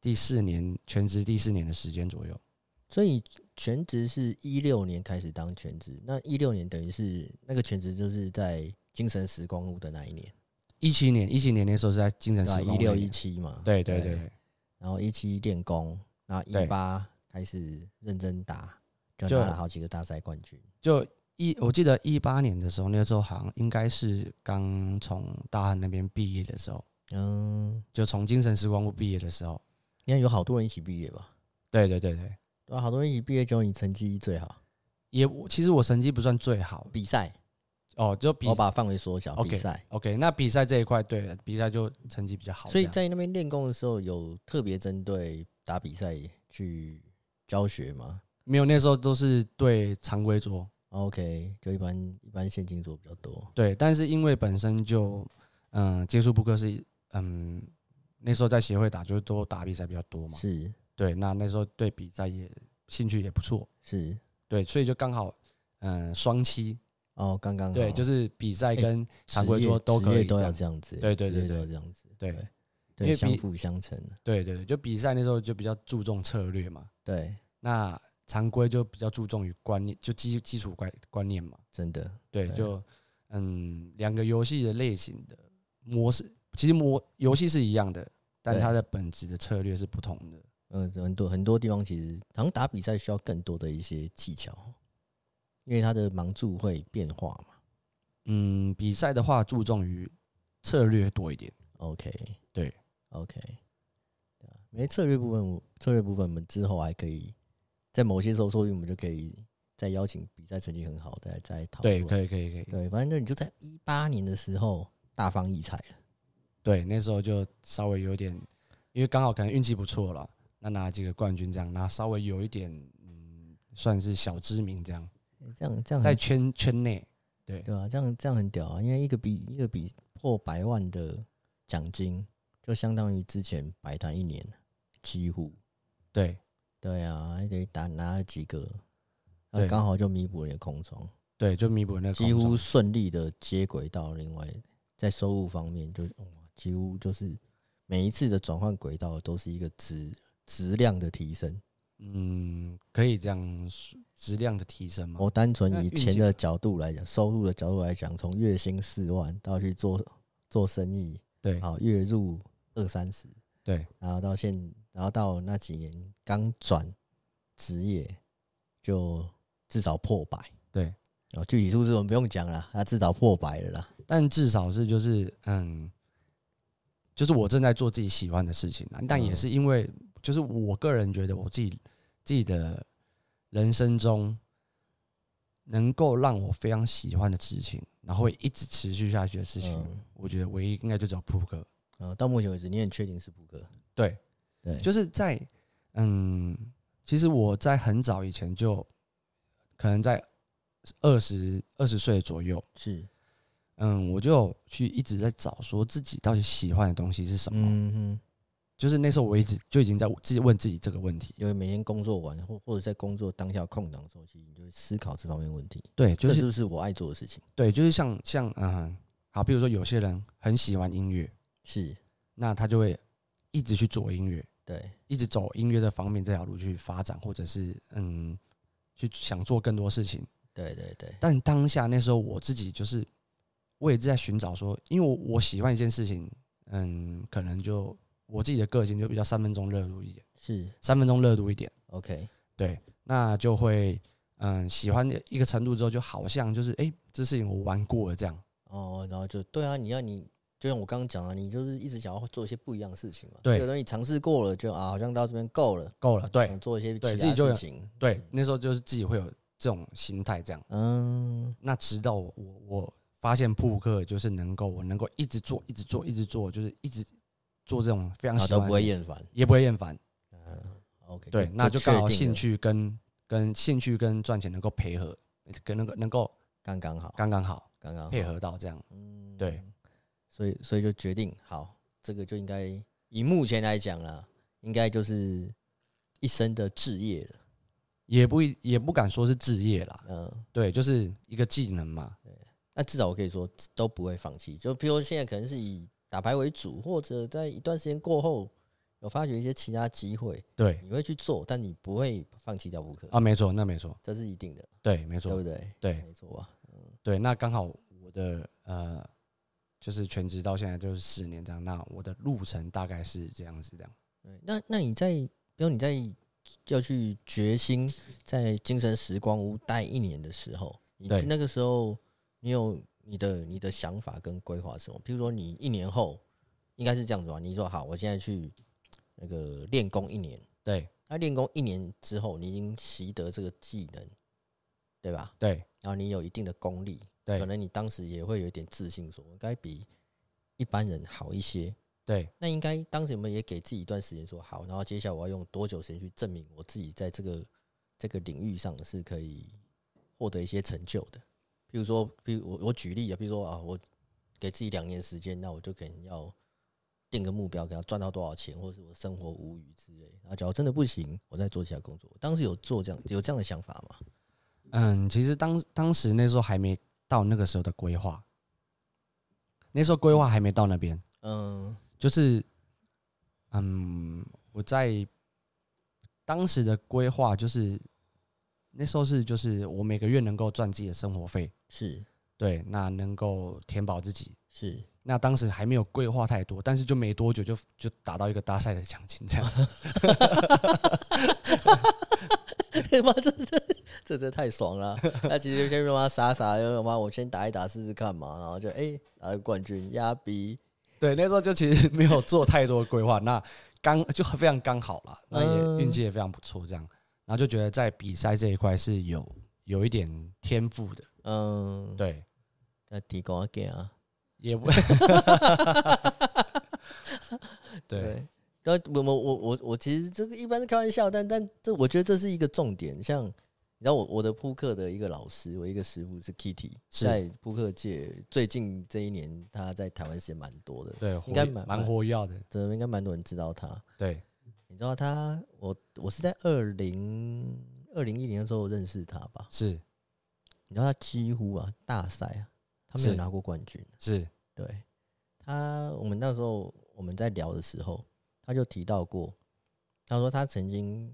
第四年全职第四年的时间左右。所以全职是一六年开始当全职，那一六年等于是那个全职就是在精神时光屋的那一年，一七年，一七年那时候是在精神对吧？时光屋一六一七嘛。对对对对然后一七练功，然后对一八开始认真打，就就拿了好几个大赛冠军。就一我记得一八年的时候，那时候好像应该是刚从大汉那边毕业的时候，嗯，就从精神时光屋毕业的时候。你看有好多人一起毕业吧？对对对对，对啊，好多人一起毕业之后，你成绩最好。也我其实我成绩不算最好比赛，哦，就比我把范围缩小，OK 比赛。OK，那比赛这一块对比赛就成绩比较好这，所以在那边练功的时候，有特别针对打比赛去教学吗没有那时候都是对常规桌，？OK，就一般一般现金做比较多。对，但是因为本身就嗯接触扑克是嗯那时候在协会打，就是都打比赛比较多嘛，是对，那那时候对比赛也兴趣也不错，是，对，所以就刚好嗯双七，哦，刚刚对，就是比赛哎跟常规桌都可以都要这样子，对对对对这样子，对对。相辅相成，对对对，就比赛那时候就比较注重策略嘛，对，那常规就比较注重于观念，就基基础观观念嘛。真的，对，就嗯，两个游戏的类型的模式，其实模游戏是一样的，但它的本质的策略是不同的。嗯，很多很多地方其实好像打比赛需要更多的一些技巧，因为他的盲注会变化嘛。嗯，比赛的话注重于策略多一点。OK，对，OK，对啊，没策略部分，策略部分我们之后还可以在某些时候，说不定我们就可以再邀请比赛成绩很好，再再讨论对，可以，可以，可以。对，反正就你就在一八年的时候大放异彩了。对，那时候就稍微有点，因为刚好可能运气不错了，那拿几个冠军这样，那稍微有一点，嗯，算是小知名这样，欸这样这样在圈圈内。对对啊，这样这样很屌啊！因为一个比一个比破百万的奖金，就相当于之前摆摊一年，几乎对对啊，还得打拿了几个，那对刚好就弥补了你的空窗，对，就弥补那几乎顺利的接轨到另外在收入方面就，哇几乎就是每一次的转换轨道都是一个质质量的提升。嗯，可以这样说质量的提升吗？我单纯以钱的角度来讲，收入的角度来讲，从月薪四万到去做 做生意，对好月入二三十，对然后到现，然后到那几年刚转职业，就至少破百。对，哦，具体数字我们不用讲了，他至少破百了啦。但至少是就是嗯，就是我正在做自己喜欢的事情啊，但也嗯是因为就是我个人觉得我自己自己的人生中能够让我非常喜欢的事情，然后会一直持续下去的事情，嗯，我觉得唯一应该就只有扑克。呃，到目前为止，你很确定是扑克？对，对，就是在嗯，其实我在很早以前就可能在二十二十岁左右，是，嗯，我就去一直在找说自己到底喜欢的东西是什么。嗯哼，就是那时候我一直就已经在自己问自己这个问题。因为每天工作完或或者在工作当下空档的时候，其实你就会思考这方面问题，对，就是这是不是我爱做的事情？对，就是像像嗯，好，比如说有些人很喜欢音乐，是，那他就会一直去做音乐，对，一直走音乐这方面这条路去发展，或者是嗯，去想做更多事情。对对对，但当下那时候我自己就是，我也是在寻找说，因为我我喜欢一件事情，嗯，可能就我自己的个性就比较三分钟热度一点，是三分钟热度一点，OK，对，那就会嗯喜欢一个程度之后，就好像就是哎、诶这事情我玩过了这样，哦，然后就对啊，你要你就像我刚刚讲的，你就是一直想要做一些不一样的事情嘛。对这个东西尝试过了，就啊，好像到这边够了，够了，对想做一些其他对自己就有事情。对，那时候就是自己会有这种心态这样。嗯，那直到我我我发现扑克就是能够我能够一直做一直做一直做，就是一直做这种非常然后都不会厌烦。也不会厌烦。嗯，OK，对，那就刚好兴趣跟跟兴趣跟赚钱能够配合，跟那个能够刚刚好，刚刚好刚刚好配。合到这样。嗯，对，所以所以就决定好，这个就应该以目前来讲啦，应该就是一生的志业了。也不也不敢说是置业啦，嗯，对，就是一个技能嘛。那至少我可以说都不会放弃。就比如说现在可能是以打牌为主，或者在一段时间过后有发掘一些其他机会，对你会去做，但你不会放弃掉扑克，啊，没错，那没错，这是一定的，对，没错对不，对？对没错啊。对。那刚好我的呃，就是全职到现在就是四年这样，那我的路程大概是这样子，这样。对，那那你在，比如你在要去决心在精神时光屋待一年的时候，你对那个时候你有你的你的想法跟规划是什么？比如说你一年后应该是这样子吧？你说好，我现在去那个练功一年，对那练功一年之后，你已经习得这个技能，对吧？对然后你有一定的功力，对可能你当时也会有一点自信，说我应该比一般人好一些。对那应该当时我们也给自己一段时间说好，然后接下来我要用多久时间去证明我自己在这个这个领域上是可以获得一些成就的。比如说，比如我我举例啊，比如说啊，我给自己两年时间，那我就可能要定个目标，给他赚到多少钱，或者是我生活无余之类。然后假如真的不行，我再做其他工作。当时有做这样有这样的想法吗？嗯，其实当当时那时候还没到那个时候的规划，那时候规划还没到那边，嗯就是嗯，我在当时的规划就是那时候是就是我每个月能够赚自己的生活费，是对，那能够填饱自己。是，那当时还没有规划太多，但是就没多久就就达到一个大赛的奖金，这样。他妈这这这这太爽了！那其实先他妈傻傻的，他妈我先打一打试试看嘛，然后就哎、拿个冠军压逼，对，那时候就其实没有做太多的规划，那刚就非常刚好了，那嗯也运气也非常不错，这样，然后就觉得在比赛这一块是有有一点天赋的，嗯，对，那提供给啊，也不 对，那我我我我我其实这个一般是开玩笑，但但这我觉得这是一个重点。像你知道我我的扑克的一个老师，我一个师傅是 Kitty，是。在扑克界最近这一年他在台湾时间蛮多的，对，应该蛮蛮蛮活跃的，真的应该蛮多人知道他。对，你知道他，我我是在二零二零一零的时候认识他吧？是。你知道他几乎啊大赛啊，他没有拿过冠军。是，对。他，我们那时候我们在聊的时候，他就提到过，他说他曾经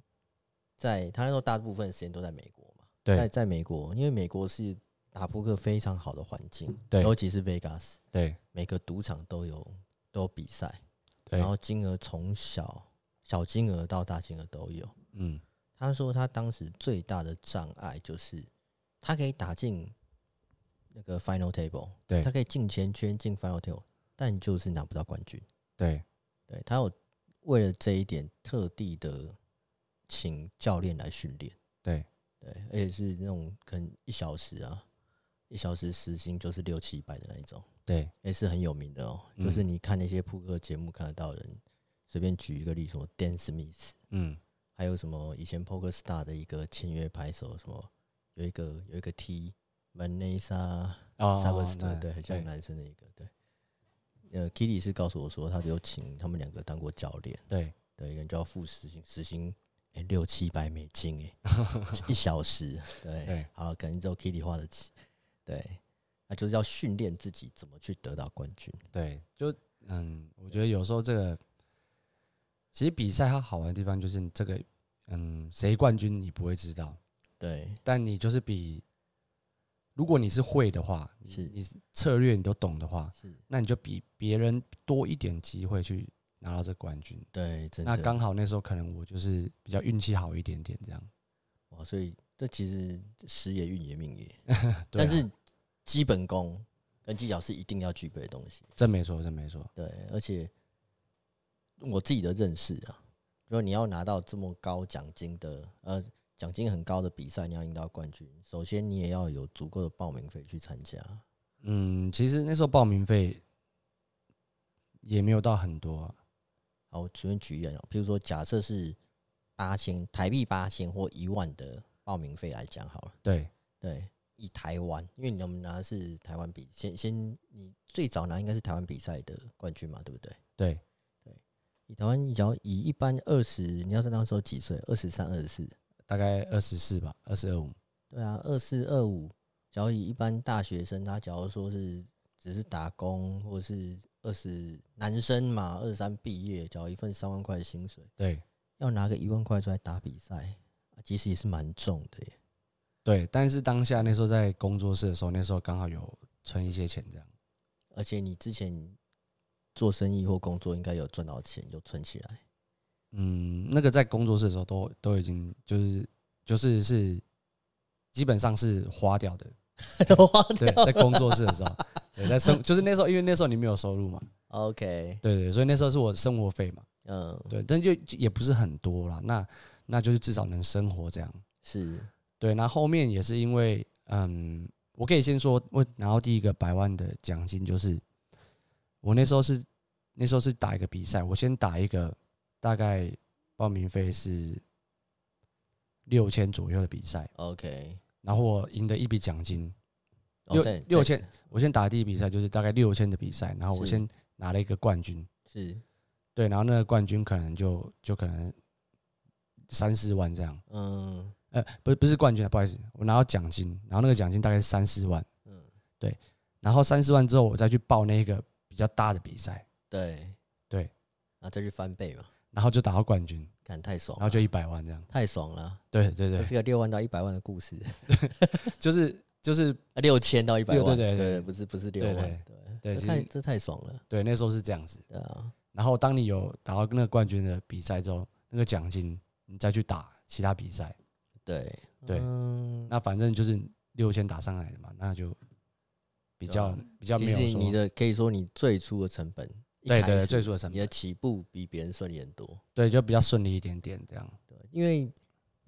在他那时候大部分时间都在美国嘛，在对在美国，因为美国是打扑克非常好的环境，对。尤其是 Vegas，对。每个赌场都有都有比赛，对。然，后金额从小小金额到大金额都有。嗯，他说他当时最大的障碍就是他可以打进那个 final table，对他可以进前圈进 final table，但就是拿不到冠军。对对他有为了这一点特地的请教练来训练，对对，而且是那种可能一小时啊，一小时时薪就是六七百的那一种，对，也是很有名的哦。嗯就是你看那些扑克节目看得到的人，随便举一个例，什么 Dan Smith，嗯，还有什么以前 Poker Star 的一个签约拍手，什么有一个有一个 T Vanessa 哦 s a b e s t 那对，很像男生的一个，对。呃，Kitty 是告诉我说，他有请他们两个当过教练，对。对，一个人就要付时薪，时薪哎六七百美金哎，一小时，对，对。好，可能只有 Kitty 花得起，对，那就是要训练自己怎么去得到冠军，对，就嗯，我觉得有时候这个其实比赛它好玩的地方就是你这个嗯谁冠军你不会知道，对，但你就是比，如果你是会的话，你是你策略你都懂的话，是，那你就比别人多一点机会去拿到这冠军。对，真的，那刚好那时候可能我就是比较运气好一点点这样。哇，所以这其实时也运也命也，对啊但是基本功跟技巧是一定要具备的东西。真没错，真没错。对，而且我自己的认识啊，如果你要拿到这么高奖金的，呃，奖金很高的比赛，你要赢到冠军，首先你也要有足够的报名费去参加。嗯，其实那时候报名费也没有到很多、啊，好，我随便举一个，譬如说，假设是八千台币八千或一万的报名费来讲好了。对对，以台湾，因为你们拿的是台湾比，先先你最早拿应该是台湾比赛的冠军嘛，对不对？对，以台湾，你只要以一般二十，你要是那时候几岁？二十三、二十四，大概二十四吧，二十二五。对啊，二四、二五。只要以一般大学生，他假如说是只是打工，或者是二十男生嘛，二十三毕业，只要一份三万块的薪水，对要拿个一万块出来打比赛，啊其实也是蛮重的耶。对，但是当下那时候在工作室的时候，那时候刚好有存一些钱这样。而且你之前做生意或工作，应该有赚到钱，有存起来。嗯，那个在工作室的时候都都已经就是就是是基本上是花掉的。都花掉对，在工作室的时候，对，在生就是那时候，因为那时候你没有收入嘛，OK，对对，所以那时候是我的生活费嘛，嗯，对，但就就也不是很多啦，那那就是至少能生活这样。是对，那后面也是因为，嗯，我可以先说，我拿到第一个百万的奖金，就是我那时候是那时候是打一个比赛，我先打一个大概报名费是六千左右的比赛，OK，然后我赢得一笔奖金，哦六六千，我先打第一比赛就是大概六千的比赛，然后我是。先拿了一个冠军，是。对，然后那个冠军可能就就可能三四万这样，嗯，呃，不是不是冠军啊，不好意思，我拿到奖金，然后那个奖金大概是三四万，嗯，对，然后三四万之后，我再去报那个比较大的比赛，对。对，然后再去翻倍嘛，然后就打到冠军，看太爽了，然后就一百万这样。太爽了，对对对，这是个六万到一百万的故事，就是就是啊，六千到一百万，对对对。对，不是不是六万，对对。太这太爽了，对那时候是这样子。对啊，然后当你有打到那个冠军的比赛之后，那个奖金你再去打其他比赛，对。对。嗯，那反正就是六千打上来的嘛，那就比较、啊比较没有说其实你的可以说你最初的成本，一对对最初的成本你的起步比别人顺利很多，对就比较顺利一点点这样。对，因为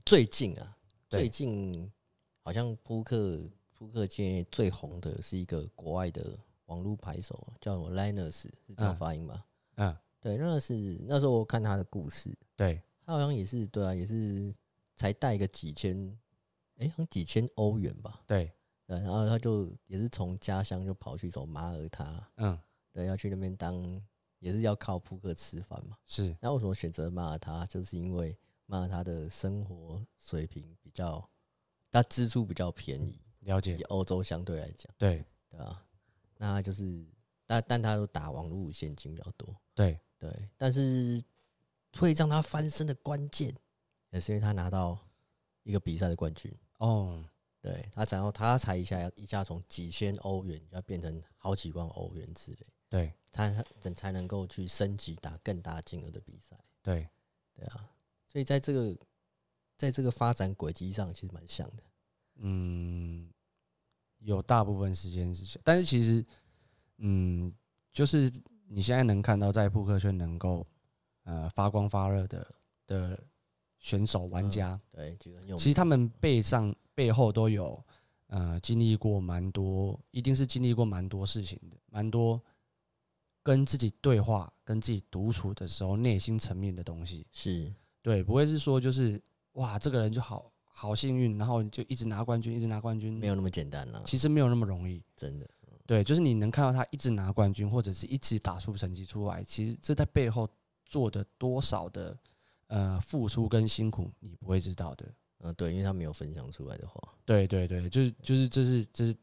最近啊，最近好像扑克扑克界最红的是一个国外的网络牌手，叫什么 Linus，是这样嗯发音吧？嗯，对，那是那时候我看他的故事，对他好像也是对啊，也是才带个几千，哎、好像几千欧元吧。对，对，然后他就也是从家乡就跑去走马耳他，嗯对，要去那边当，也是要靠扑克吃饭嘛。是那为什么选择马耳他？就是因为马耳他的生活水平比较，他支出比较便宜，了解以，欧洲相对来讲，对对啊、那他就是，但但他都打网络现金比较多，对对，但是会让他翻身的关键，也是因为他拿到一个比赛的冠军。哦，对他，然后他才一下一下从几千欧元要变成好几万欧元之类，对他才才能够去升级打更大金额的比赛。对对啊，所以在这个在这个发展轨迹上，其实蛮像的。嗯，有大部分时间是这样，但是其实，嗯，就是你现在能看到在扑克圈能够呃发光发热的的选手玩家，对，其实他们背上背后都有呃经历过蛮多，一定是经历过蛮多事情的，蛮多跟自己对话、跟自己独处的时候内心层面的东西。是对，不会是说就是哇，这个人就好好幸运，然后就一直拿冠军，一直拿冠军，没有那么简单了，其实没有那么容易。真的。对，就是你能看到他一直拿冠军，或者是一直打出成绩出来，其实这在背后做的多少的呃付出跟辛苦，你不会知道的。嗯，对，因为他没有分享出来的话，对对对，就是就是这是这是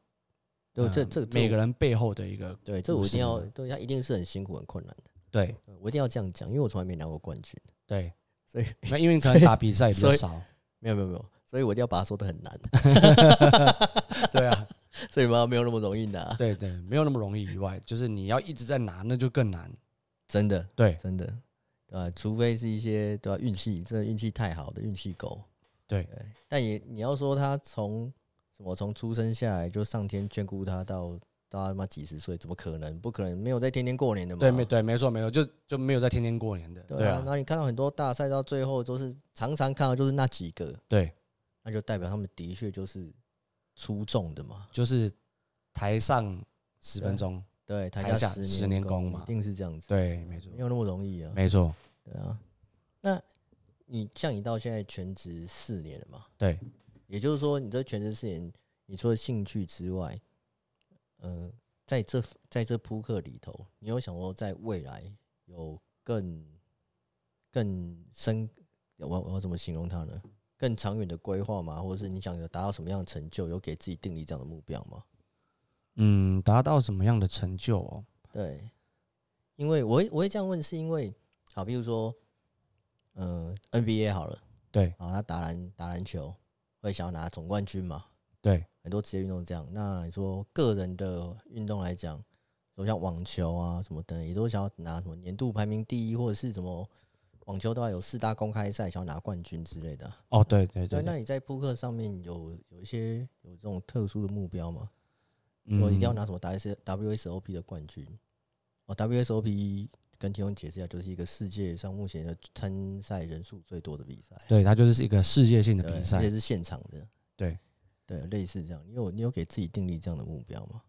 对，这呃这每个人人背后的一个对这我一定要对他一定是很辛苦很困难的，对对我一定要这样讲，因为我从来没拿过冠军，对，所以那因为你可 能打比赛比较少，没有没有没有，所以我一定要把它说的很难，对啊，所以嘛没有那么容易拿，对对，没有那么容易以外，就是你要一直在拿，那就更难。真的对真的，对吧？除非是一些对吧运气，真的运气太好的运气狗，对对，但也你要说他从什么从出生下来就上天眷顾他到到他妈几十岁，怎么可能？不可能，没有在天天过年的嘛。对没对，没错没错，就就没有在天天过年的，对啊。那啊然，后你看到很多大赛到最后都是常常看到就是那几个，对，那就代表他们的确就是出众的嘛。就是台上十分钟，对，台台下十十年功嘛一定是这样子，对，没错没，有那么容易啊。没错，对啊，那你像你到现在全职四年了嘛？对，也就是说，你这全职四年，你除了兴趣之外，嗯、在这在这扑克里头，你有想过在未来有更更深，我我要怎么形容它呢？更长远的规划吗？或者是你想达到什么样的成就？有给自己定立这样的目标吗？嗯，达到什么样的成就哦？对，因为我会我会这样问，是因为好，比如说，嗯、NBA 好了，对好，他打篮打篮球会想要拿总冠军嘛？对很多职业运动这样。那你说个人的运动来讲，说像网球啊什么的，也都想要拿什么年度排名第一，或者是什么网球的话有四大公开赛，想要拿冠军之类的啊。哦，对对对，那你在扑克上面有有一些有这种特殊的目标吗？嗯我一定要拿什么 WS WSOP 的冠军？哦，WSOP 跟听众解释一下，就是一个世界上目前的参赛人数最多的比赛，对，它就是一个世界性的，比赛而且，是现场的，对。对，类似这样。你有你有给自己定立这样的目标吗？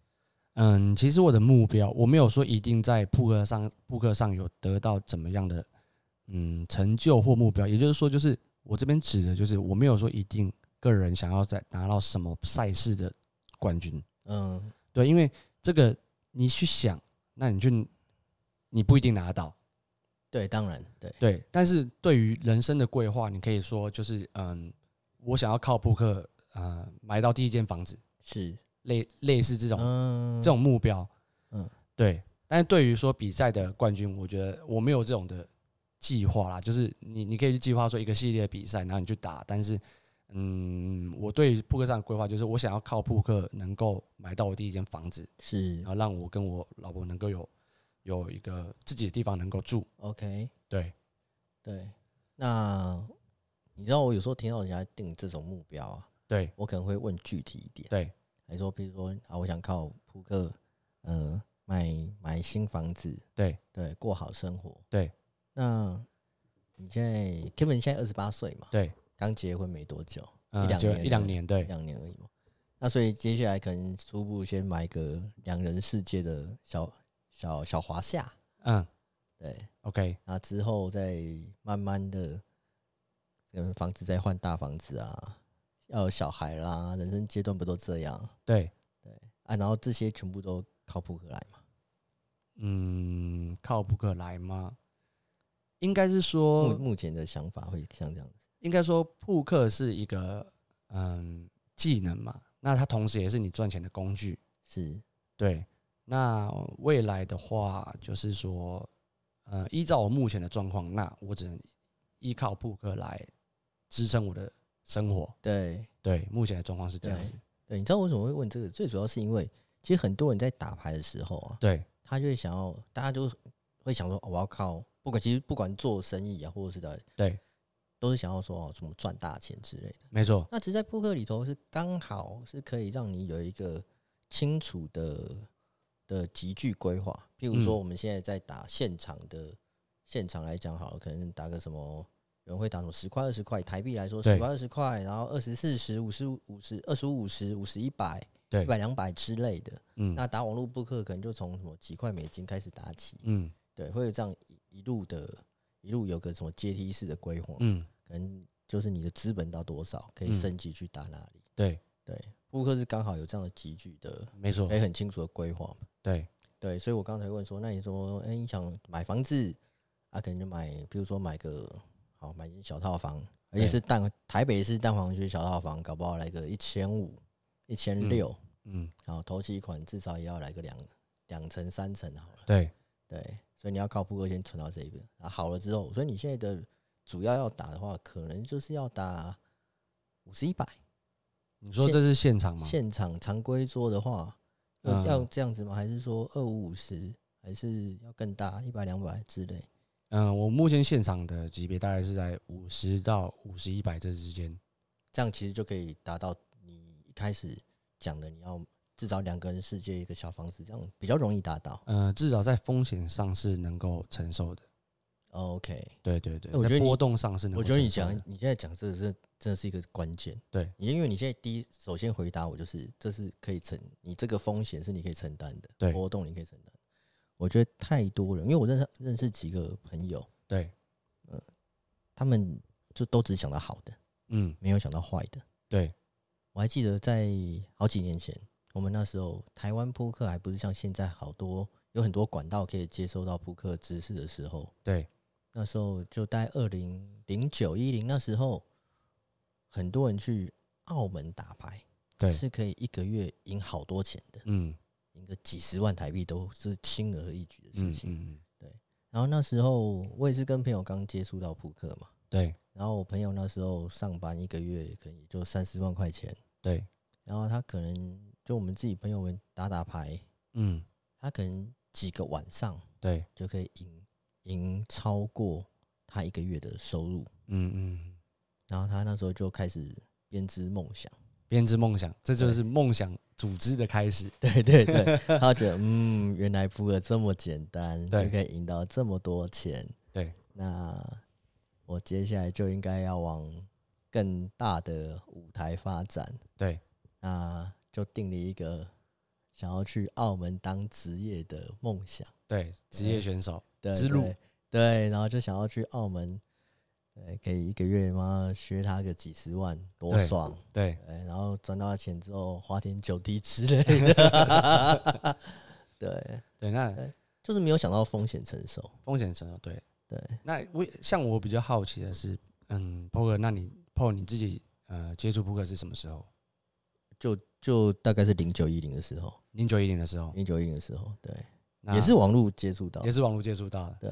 嗯，其实我的目标，我没有说一定在扑克上扑克上有得到怎么样的嗯成就或目标，也就是说，就是我这边指的就是我没有说一定个人想要在拿到什么赛事的冠军，嗯，对，因为这个你去想，那你去你不一定拿得到，对，当然，对，对，但是对于人生的规划，你可以说就是嗯，我想要靠扑克呃买到第一间房子，是，类类似这种、嗯，这种目标，嗯。嗯，对。但是对于说比赛的冠军，我觉得我没有这种的计划啦，就是你你可以去计划说一个系列的比赛，然后你去打，但是嗯，我对扑克上的规划就是我想要靠扑克能够买到我第一间房子，是。然后让我跟我老婆能够有有一个自己的地方能够住，OK，对，对。那你知道我有时候听到人家定这种目标啊，对，我可能会问具体一点，对，还说比如说啊，我想靠扑克，呃，买买新房子，对，对，过好生活。对，那你现在 Kevin 现在二十八岁嘛，对，刚结婚没多久，一两年一两年，对。一，两年而已嘛。那所以接下来可能初步先买个两人世界的小小小华夏，嗯对，，OK，那之后再慢慢的，跟房子再换大房子啊，要有小孩啦，人生阶段不都这样？对，对啊，然后这些全部都靠扑克来嘛。嗯，靠扑克来吗？应该是目说，目前的想法会像这样子，应该说扑克是一个嗯技能嘛，那它同时也是你赚钱的工具。是对，那未来的话，就是说，呃，依照我目前的状况，那我只能依靠扑克来支撑我的生活。对对，目前的状况是这样子。对。你知道为什么会问这个？最主要是因为其实很多人在打牌的时候啊，对，他就会想要，大家就会想说，哦我要靠，不管其实不管做生意啊，或者是在对，都是想要说哦，什么赚大钱之类的。没错。那只是在扑克里头是刚好是可以让你有一个清楚的的集聚规划。譬如说，嗯我们现在在打现场的现场来讲好了，可能打个什么，有人会打什么十块、二十块台币来说，十块、二十块，然后二十四十、五十、五十、二十五、五十、五十、一百、对一百、两百之类的。嗯那打网络扑克可能就从什么几块美金开始打起，嗯对，会有这样一一路的，一路有个什么阶梯式的规划，嗯，可能就是你的资本到多少可以嗯升级去打哪里。对，对，扑克是刚好有这样的集聚的，没错可。以很清楚的规划嘛。对，对，所以我刚才问说，那你说，哎、你想买房子啊，可能就买，比如说买个好买间小套房，而且是蛋台北市蛋黄区小套房，搞不好来个一千五、一千六，嗯，然后头期款至少也要来个两两层、三层好了。对，对，所以你要靠扑克先存到这一边，然后好了之后，所以你现在的主要要打的话，可能就是要打五十一百。你说这是现场吗？现场常规桌的话，要这样子吗？还是说二五五十，还是要更大一百两百之类？嗯，我目前现场的级别大概是在五十到五十一百这之间。这样其实就可以达到你一开始讲的，你要至少两个人世界一个小房子，这样比较容易达到。呃，至少在风险上是能够承受的。OK，对对对，我觉得波动上是能我觉得你讲你现在讲这个是真的是一个关键。对，你因为你现在第一首先回答我就是这是可以承，你这个风险是你可以承担的，对。波动你可以承担。我觉得太多人，因为我认识认识几个朋友，对，他们就都只想到好的，嗯，没有想到坏的。对，我还记得在好几年前，我们那时候台湾扑克还不是像现在好多有很多管道可以接收到扑克知识的时候，对，那时候就在二零零九一零那时候，很多人去澳门打牌，对，是可以一个月赢好多钱的，嗯。赢个几十万台币都是轻而易举的事嗯情。嗯，对。然后那时候我也是跟朋友刚接触到扑克嘛，对。然后我朋友那时候上班一个月可能也就三十万块钱，对，然后他可能就我们自己朋友们打打牌，嗯。他可能几个晚上对，就可以赢赢超过他一个月的收入，嗯嗯，然后他那时候就开始编织梦想，编织梦想，这就是梦想组织的开始。对对对，他觉得嗯，原来扑克这么简单，就可以赢到这么多钱，对，那我接下来就应该要往更大的舞台发展，对，那就定了一个想要去澳门当职业的梦想。对，职业选手，对之路对对，然后就想要去澳门，对，可以一个月嘛削他个几十万，多爽！对，对，然后赚到钱之后花天酒地之类的，对，对，那就是没有想到风险承受，风险承受，对对，那我像我比较好奇的是，嗯，poker，那你 PO 你自己呃接触扑克是什么时候？就就大概是零九一零的时候，零九一零的时候，零九一零的时候，对，也是网络接触到也，是网络接触到的。对。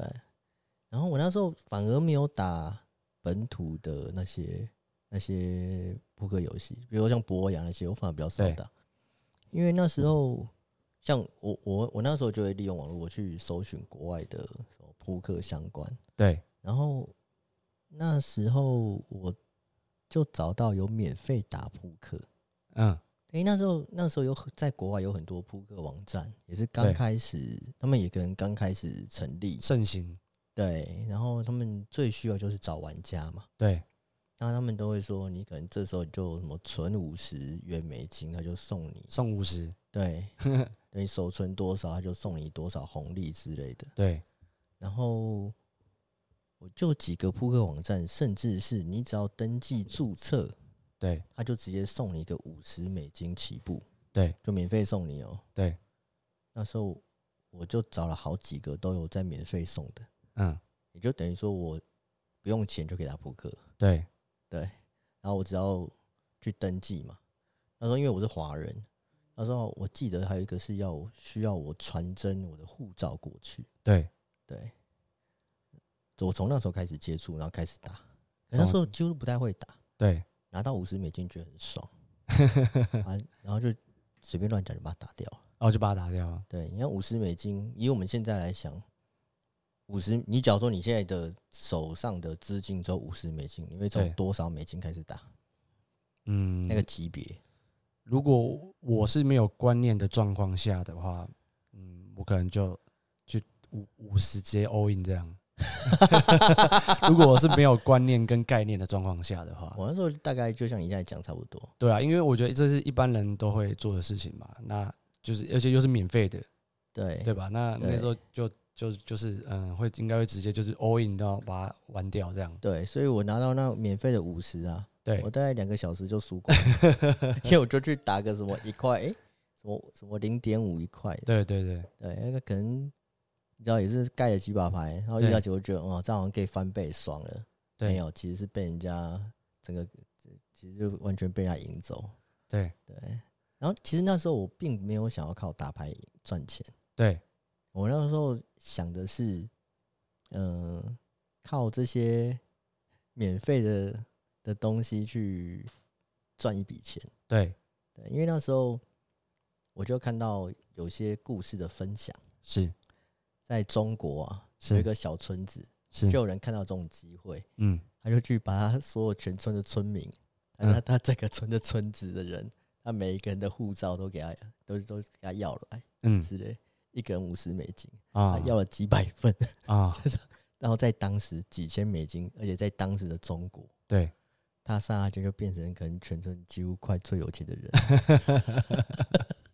然后我那时候反而没有打本土的那些那些扑克游戏，比如说像博雅那些，我反而比较少打，因为那时候像我我我那时候就会利用网络，我去搜寻国外的什么扑克相关，对，然后那时候我就找到有免费打扑克。嗯，诶、那时候那时候有在国外有很多扑克网站，也是刚开始，他们也可能刚开始成立，盛行。对，然后他们最需要就是找玩家嘛，对，然后他们都会说，你可能这时候就什么存五十元美金，他就送你，送五十。对，对你手存多少，他就送你多少红利之类的。对，然后我就几个扑克网站，甚至是你只要登记注册，对，他就直接送你一个五十美金起步，对，就免费送你哦、对，那时候我就找了好几个都有在免费送的，嗯，也就等于说我不用钱就可以打扑克，对，对，然后我只要去登记嘛。那时候因为我是华人，那时候我记得还有一个是要需要我传真我的护照过去，对，对，我从那时候开始接触，然后开始打，可那时候几乎不太会打，对，拿到五十美金觉得很爽，啊，然后就随便乱讲就把它打掉了。然后就把它打掉了。对，你看五十美金，以我们现在来想，五十，你假如说你现在的手上的资金只有五十美金，你会从多少美金开始打？嗯，那个级别？如果我是没有观念的状况下的话，嗯，我可能就就五五十直接 all in 这样。如果我是没有观念跟概念的状况下的话，我那时候大概就像你现在讲差不多。对啊，因为我觉得这是一般人都会做的事情嘛，那就是而且又是免费的，对。对吧？那那时候就就就是嗯，会应该会直接就是 all in 到把它玩掉这样。对，所以我拿到那免费的五十啊，对。我大概两个小时就输光了，因为我就去打个什么一块，诶，什么什么零点五一块，对对对。对，那个可能你知道也是盖了几把牌，然后遇对。到结果觉得哇，这样好像可以翻倍，爽了。没有，其实是被人家整个，其实就完全被人家赢走。对。对，然后其实那时候我并没有想要靠打牌赚钱，对。我那时候想的是，嗯、靠这些免费的的东西去赚一笔钱。对，对，因为那时候我就看到有些故事的分享，是在中国啊，是。有一个小村子，是。就有人看到这种机会，嗯。他就去把他所有全村的村民，嗯。他他这个村的村子的人，他每一个人的护照都给他，都都给他要来嗯。之类，一个人五十美金，啊他要了几百份，啊，然后在当时几千美金，而且在当时的中国，对。他刹那间就变成可能全村几乎快最有钱的人。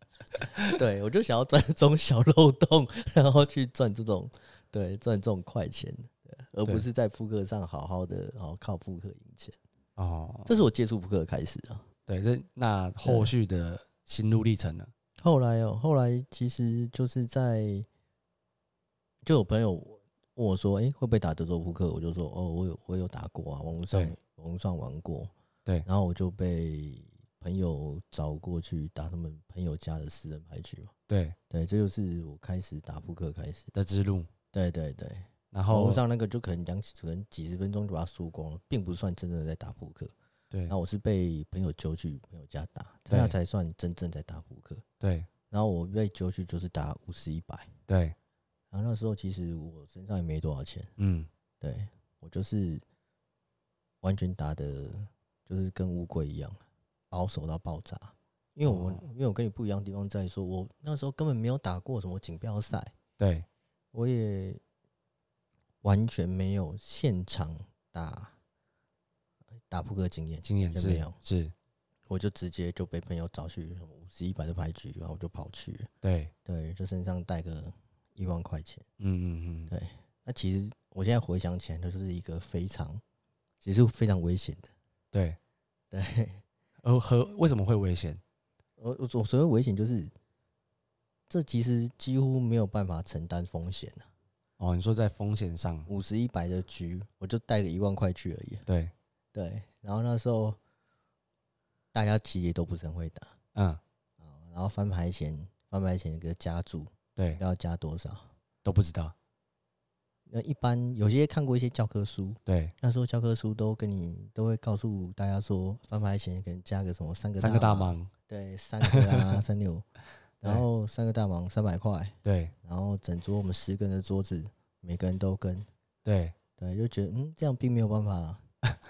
对，我就想要钻这种小漏洞，然后去赚这种，对，赚这种快钱，对而不是在扑克上好好的，然后靠扑克赢钱。哦，这是我接触扑克的开始啊。对，这那后续的心路历程呢？后来哦，后来其实就是在，就有朋友问我说：“诶，会不会打德州扑克？”我就说：“哦，我有，我有打过啊，网络上对网络上玩过。”对然后我就被朋友找过去打他们朋友家的私人牌局嘛。对。对，这就是我开始打扑克开始。的之路，对对对，然后网上那个就可能两可能几十分钟就把它输光了，并不算真正的在打扑克。对。然后我是被朋友揪去朋友家打，对。那才算真正在打扑克。对。然后我被揪去就是打五十一百，对，然后那时候其实我身上也没多少钱，嗯。对我就是完全打的，就是跟乌龟一样，保守到爆炸。因为我、哦。因为我跟你不一样的地方在于说，我那时候根本没有打过什么锦标赛，对。我也完全没有现场打打扑克经验，经验是没有。是，我就直接就被朋友找去什么五十一百的牌局，然后我就跑去。了，对，对，就身上带个一万块钱。嗯嗯嗯，对。那其实我现在回想起来，就是一个非常，其实非常危险的。对，对，而和为什么会危险？我我我所谓危险就是，这其实几乎没有办法承担风险的。哦，你说在风险上，五十一百的局，我就带个一万块去而已。对对，然后那时候大家其实也都不是很会打嗯，啊。然后翻牌前，翻牌前那个加注对，要加多少？都不知道，那一般有些看过一些教科书，对，那时候教科书都跟你都会告诉大家说，翻牌前可能加个什么三个三个大盲，忙，对，三个啊三六，然后三个大盲三百块，对。然后整桌我们十个人的桌子，每个人都跟，对。对，就觉得嗯这样并没有办法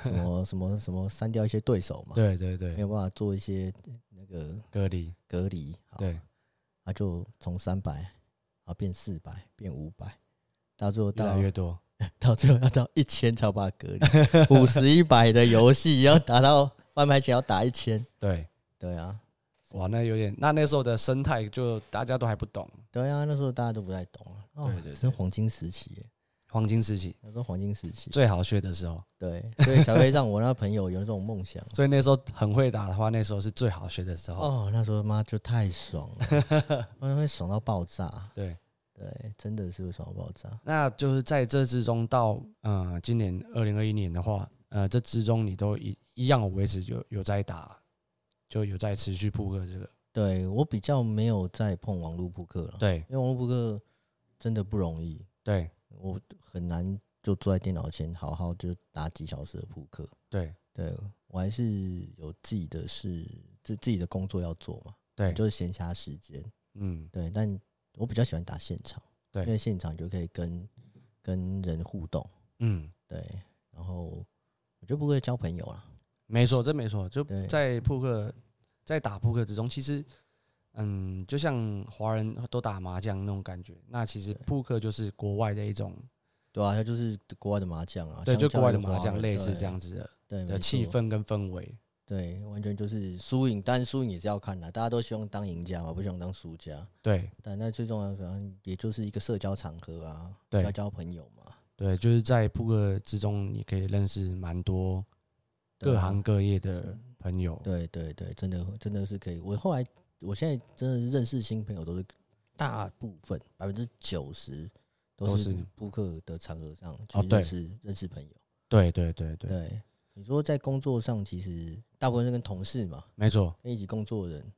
什么什么什么删掉一些对手嘛，对对对。没，有办法做一些那个隔离，隔离，好，对，啊就从三百啊变四百变五百，到最后越到来越多，到最后要到一千才有办法隔离，五十一百的游戏要达到翻牌前要打一千，对，对啊，哇，那有点，那那时候的生态就大家都还不懂，对啊，那时候大家都不太懂啊，哦对对对真黄金时期耶，黄金时期那时候黄金时期，最好学的时候，对，所以才会让我那朋友有这种梦想。所以那时候很会打的话，那时候是最好学的时候，哦，那时候妈就太爽了，妈会爽到爆炸，对。对，真的是会爽到爆炸。那就是在这之中到呃今年二零二一年的话，呃这之中你都一一样的维持有有在打，就有在持续扑克这个，对我比较没有在碰网络扑克了，对因为网络扑克真的不容易，对我很难就坐在电脑前好好就打几小时的扑克。对对我还是有自己的事，自自己的工作要做嘛，对，就是闲暇时间。嗯对，但我比较喜欢打现场，对因为现场就可以跟跟人互动，嗯，对，然后我就不会交朋友了。没错，这没错，就在扑克在打扑克之中，其实嗯，就像华人都打麻将那种感觉，那其实扑克就是国外的一种，对啊，它就是国外的麻将啊，对，就国外的麻将类似对这样子的对的气氛跟氛围，对，完全就是输赢，但输赢也是要看的，大家都希望当赢家嘛，不希望当输家。对但那最重要的可能也就是一个社交场合啊，对要交朋友嘛。对，就是在扑克之中，你可以认识蛮多各行各业的朋友，对对对，真的真的是可以。我后来，我现在真的是认识新朋友，都是大部分百分之九十都是扑克的场合上去认识、认识朋友。对对对对，对，你说在工作上，其实大部分是跟同事嘛，没错，跟一起工作的人，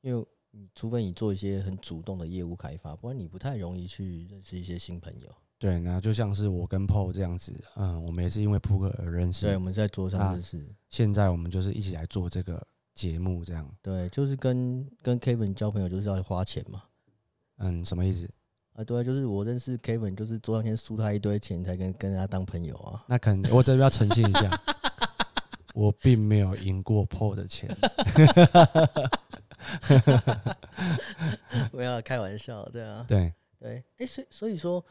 因为你除非你做一些很主动的业务开发，不然你不太容易去认识一些新朋友。对，那就像是我跟 Paul 这样子，嗯，我们也是因为扑克而认识对，我识，们在桌上那认识。现在我们就是一起来做这个节目，这样，对，就是跟跟 Kevin 交朋友，就是要花钱嘛。嗯，什么意思？啊，对啊，就是我认识 Kevin，就是桌上先输他一堆钱，才跟跟他当朋友啊。那可能我这边要澄清一下，我并没有赢过 PO 的钱，不要开玩笑，对啊，对，对，哎、所以所以说，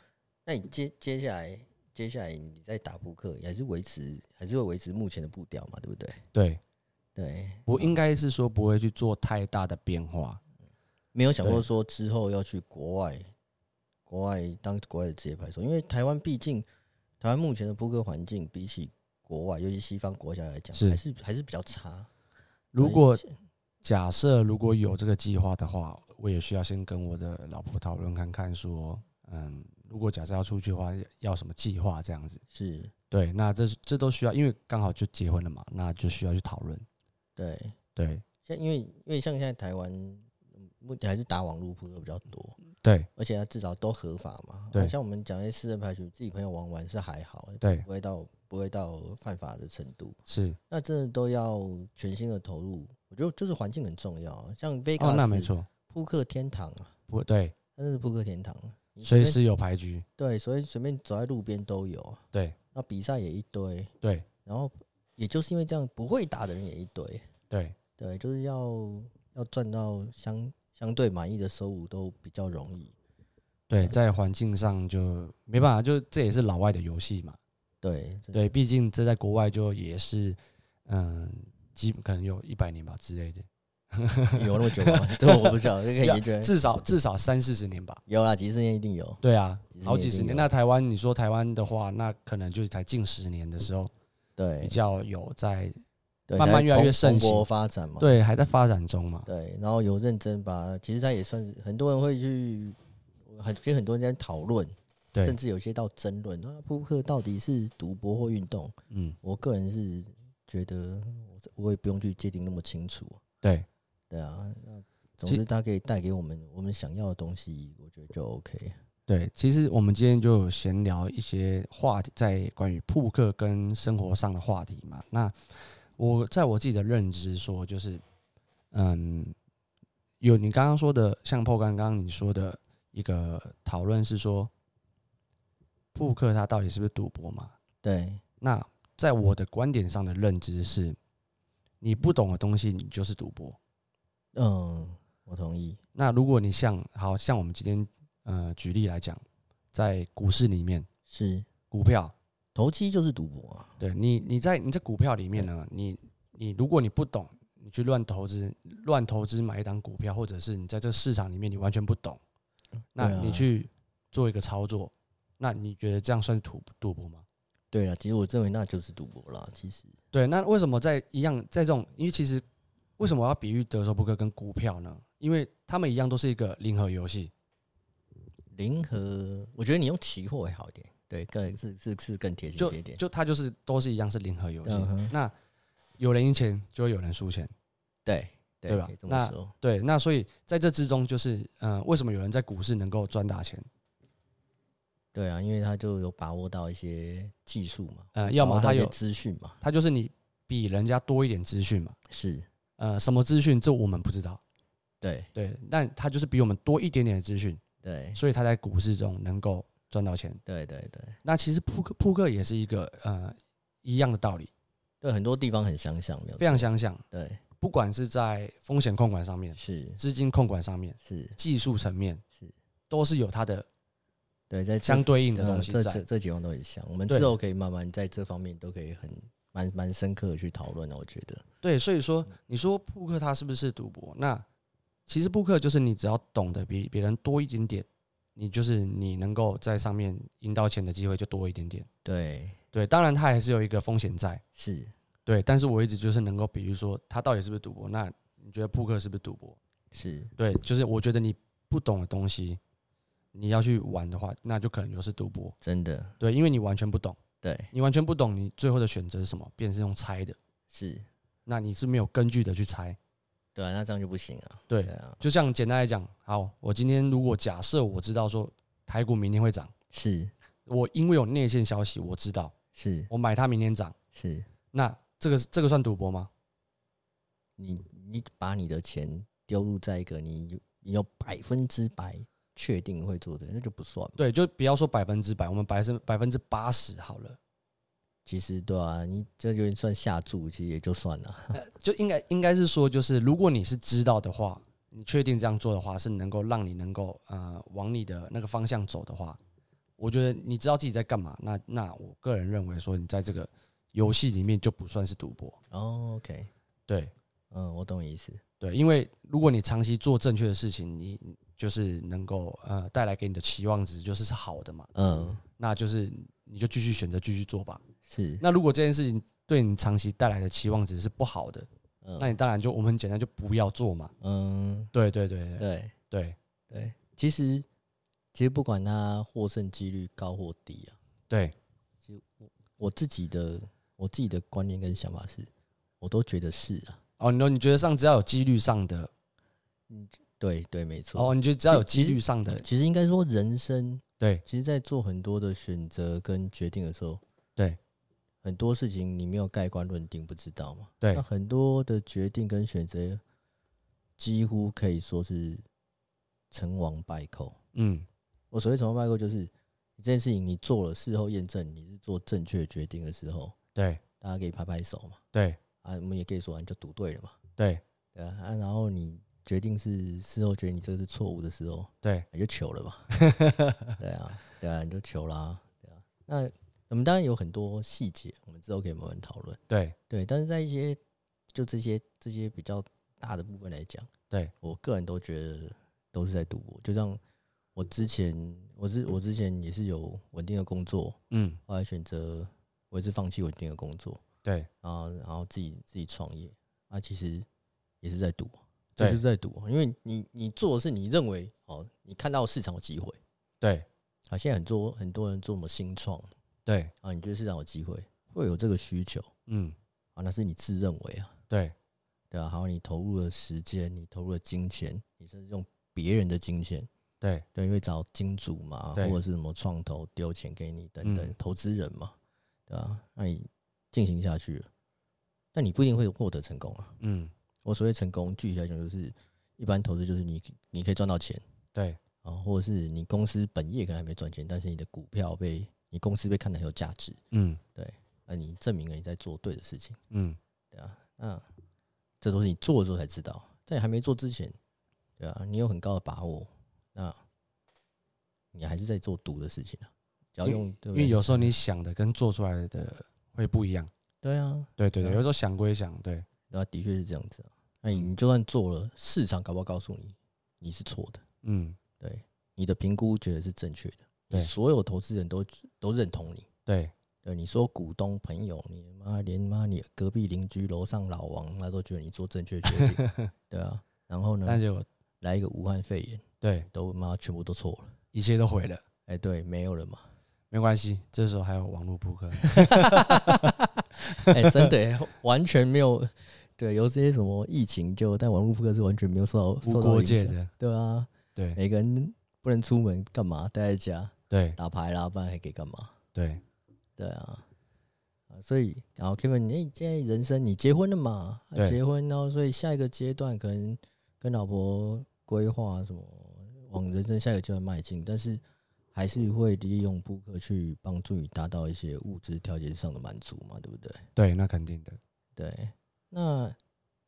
那你接接下来接下来你在打扑克，也还是维持还是会维持目前的步调嘛，对不对？对。对，我应该是说不会去做太大的变化，没有想过说之后要去国外，国外当国外的职业牌手，因为台湾毕竟台湾目前的扑克环境比起国外，尤其西方国家来讲，是还是还是比较差。如果假设如果有这个计划的话，我也需要先跟我的老婆讨论看看，说，嗯，如果假设要出去的话，要什么计划这样子。是对，那这这都需要，因为刚好就结婚了嘛，那就需要去讨论。对，对像因为因为像现在台湾嗯目前还是打网络扑克比较多，对而且它至少都合法嘛。对啊像我们讲一些私人牌局，自己朋友玩玩是还好，对不会到不会到犯法的程度。是那真的都要全心的投入，我觉得就是环境很重要啊。像哦，Vegas，、那没错，扑克天堂啊，不对，真的是扑克天堂随时有牌局。对，所以随便走在路边都有啊。对那比赛也一堆，对然后也就是因为这样，不会打的人也一堆。对对，就是要要赚到相相对满意的收入都比较容易。对，在环境上就没办法，就这也是老外的游戏嘛。对这对，毕竟这在国外就也是，嗯，基可能有一百年吧之类的，有那么久吗？这我不知道，这个可以要研究。至少至少三四十年吧。有啊，几十年一定有。对啊好几十年。那台湾，你说台湾的话，那可能就是才近十年的时候对比对，较有在，慢慢越来越蓬盛行发展嘛。对，还在发展中嘛。对，然后有认真把，其实他也算是很多人会去，很跟很多人在讨论，对甚，至有些到争论啊，扑克到底是赌博或运动？嗯，我个人是觉得，我我也不用去界定那么清楚。对，对啊，那总之它可以带给我们我们想要的东西，我觉得就 OK。对，其实我们今天就闲聊一些话题，在关于扑克跟生活上的话题嘛。那我在我自己的认知说，就是嗯，有你刚刚说的，像破刚刚刚你说的一个讨论是说，扑克它到底是不是赌博嘛？对，那在我的观点上的认知是，你不懂的东西，你就是赌博。嗯，我同意。那如果你像好像我们今天呃举例来讲，在股市里面，是股票，投机就是赌博啊。对你你在你在股票里面呢，你你如果你不懂，你去乱投资，乱投资买一档股票，或者是你在这个市场里面你完全不懂，那你去做一个操作，那你觉得这样算是赌赌博吗？对了，其实我认为那就是赌博了。其实，对，那为什么在一样在这种，因为其实为什么我要比喻德州扑克跟股票呢？因为他们一样都是一个零和游戏，零和，我觉得你用期货会好一点。对，更是是是更贴近一点。就它就是都是一样是零和游戏。嗯那有人赢钱就会有人输钱，对对对吧那。对，那所以在这之中，就是嗯、呃为什么有人在股市能够赚大钱？对啊，因为他就有把握到一些技术嘛，呃，要么他有，资讯嘛，他就是你比人家多一点资讯嘛。是呃，什么资讯这我们不知道，对对，但他就是比我们多一点点的资讯，对所以他在股市中能够赚到钱。对对对那其实扑克扑克也是一个呃一样的道理，对，很多地方很相像，没有非常相像。对，不管是在风险控管上面、是资金控管上面、是技术层面，是都是有它的对，在相对应的呃东西在。这这这几方都很像，我们对之后可以慢慢在这方面都可以很蛮蛮深刻的去讨论的，我觉得对，所以说你说扑克它是不是赌博？那其实扑克就是你只要懂得比别人多一点点，你就是你能够在上面赢到钱的机会就多一点点。对对，当然它还是有一个风险在。是对，但是我一直就是能够比喻说它到底是不是赌博？那你觉得扑克是不是赌博？是对，就是我觉得你不懂的东西，你要去玩的话，那就可能就是赌博。真的对，因为你完全不懂，对你完全不懂，你最后的选择是什么？便是用猜的，是，那你是没有根据的去猜。对啊，那这样就不行啊，对对啊，就像简单来讲，好，我今天如果假设我知道说台股明天会涨，是我因为有内线消息，我知道是我买它明天涨，是，那这个这个算赌博吗？你你把你的钱丢入在一个你你有百分之百确定会做的，那就不算嘛。对，就不要说百分之百，我们百分百分之八十好了，其实对啊，你这就算下注，其实也就算了。就应该应该是说，就是如果你是知道的话，你确定这样做的话，是能够让你能够呃往你的那个方向走的话，我觉得你知道自己在干嘛，那那我个人认为说，你在这个游戏里面就不算是赌博，哦，OK，对。嗯，我懂你意思。对，因为如果你长期做正确的事情，你就是能够呃带来给你的期望值就是是好的嘛，嗯，那就是你就继续选择继续做吧。是，那如果这件事情对你长期带来的期望值是不好的，嗯。那你当然就我们很简单就不要做嘛。嗯，对对对对。对。对。对，其实其实不管他获胜几率高或低啊，对。其实我我自己的我自己的观念跟想法是，我都觉得是啊。哦，你说你觉得上只要有几率上的嗯对对，没错。哦，你觉得只要有几率上的其实应该说，人生对其实，在做很多的选择跟决定的时候，对很多事情你没有盖棺论定，不知道嘛。对那很多的决定跟选择，几乎可以说是成王败寇。嗯我所谓成王败寇，就是你这件事情你做了，事后验证你是做正确决定的时候，对大家可以拍拍手嘛。对啊，我们也可以说啊你就赌对了嘛。对对啊，啊然后你决定是事后觉得你这个是错误的时候，对你就求了嘛。对啊，对啊，你就求啦。对啊，那我们当然有很多细节，我们之后可以慢慢讨论。对对，但是在一些就这些这些比较大的部分来讲，对我个人都觉得都是在赌博。就像我之前，我之我之前也是有稳定的工作，嗯后来选择我也是放弃稳定的工作，对。然后然后自己自己创业，啊，其实也是在赌，这就是在赌，因为你你做的是你认为哦，你看到市场有机会。对。啊，现在很多很多人做什么新创对。啊，你觉得市场有机会，会有这个需求。嗯。啊，那是你自认为啊，对。对啊，还有你投入了时间，你投入了金钱，你甚至用别人的金钱，对。对，因为找金主嘛，或者是什么创投丢钱给你等等，嗯。投资人嘛，对吧、那你进行下去，但你不一定会获得成功啊。嗯我所谓成功，具体来讲就是一般投资就是你你可以赚到钱对啊，或者是你公司本业可能还没赚钱，但是你的股票被你公司被看得很有价值，嗯对那你证明了你在做对的事情，嗯对啊，那这都是你做的时候才知道，在你还没做之前，对啊，你有很高的把握，那你还是在做赌的事情啊。只要用，对不对因为有时候你想的跟做出来的会不一样。对啊，对对对，有时候想归想，对对啊，的确是这样子啊。那你就算做了，市场搞不好告诉你你是错的，嗯对，你的评估觉得是正确的，你对所有投资人都都认同你。对对，你说股东朋友，你妈连妈你隔壁邻居楼上老王，那都觉得你做正确决定，对啊。然后呢，但结果来一个武汉肺炎，对都妈全部都错了。一切都毁了。哎、对，没有了嘛。没关系，这时候还有网络扑克。哎、真的、欸、完全没有。对，有这些什么疫情就，但网络扑克是完全没有受到受到的，对啊，对每个人不能出门干嘛？待在家对打牌啦，不然还可以干嘛？对，对啊，啊，所以然后 Kevin，你、欸、现在人生你结婚了嘛？结婚，然后所以下一个阶段可能跟老婆规划什么，往人生下一个阶段迈进，但是还是会利用扑克去帮助你达到一些物质条件上的满足嘛，对不对？对，那肯定的。对，那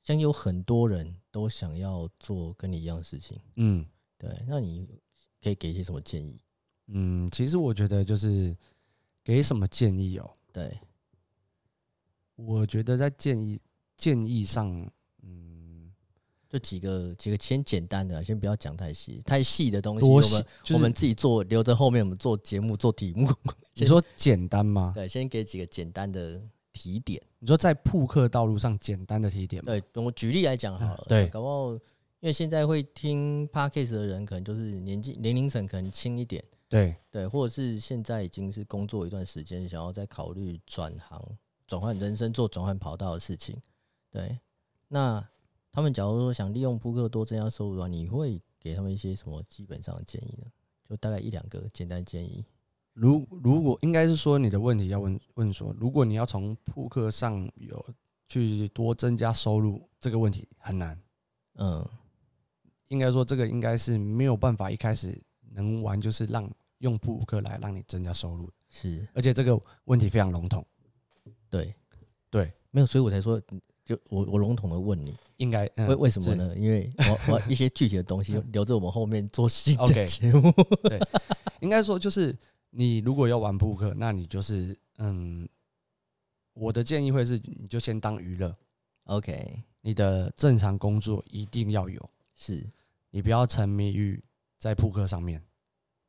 像有很多人都想要做跟你一样的事情，嗯对，那你可以给一些什么建议？嗯，其实我觉得就是给什么建议哦，对，我觉得在建议建议上，嗯，就几个几个先简单的，先不要讲太细，太细的东西，我们就是我们自己做，留着后面我们做节目做题目。你说简单吗？对，先给几个简单的提点。你说在扑克道路上简单的提点吗？对，我举例来讲好了，对搞不好因为现在会听 podcast 的人，可能就是年纪年龄层可能轻一点，对对，或者是现在已经是工作一段时间，想要再考虑转行、转换人生、做转换跑道的事情。对，那他们假如说想利用扑克多增加收入的话，你会给他们一些什么基本上的建议呢？就大概一两个简单建议。如如果应该是说你的问题要问问说，如果你要从扑克上有去多增加收入，这个问题很难。嗯，应该说这个应该是没有办法一开始能玩，就是让用扑克来让你增加收入，是而且这个问题非常笼统。对对，没有，所以我才说，就我我笼统的问你，应该、嗯为为什么呢？因为我我一些具体的东西 留着我们后面做新的节目。应该说就是你如果要玩扑克，那你就是嗯，我的建议会是你就先当娱乐，OK，你的正常工作一定要有，是你不要沉迷于在扑克上面。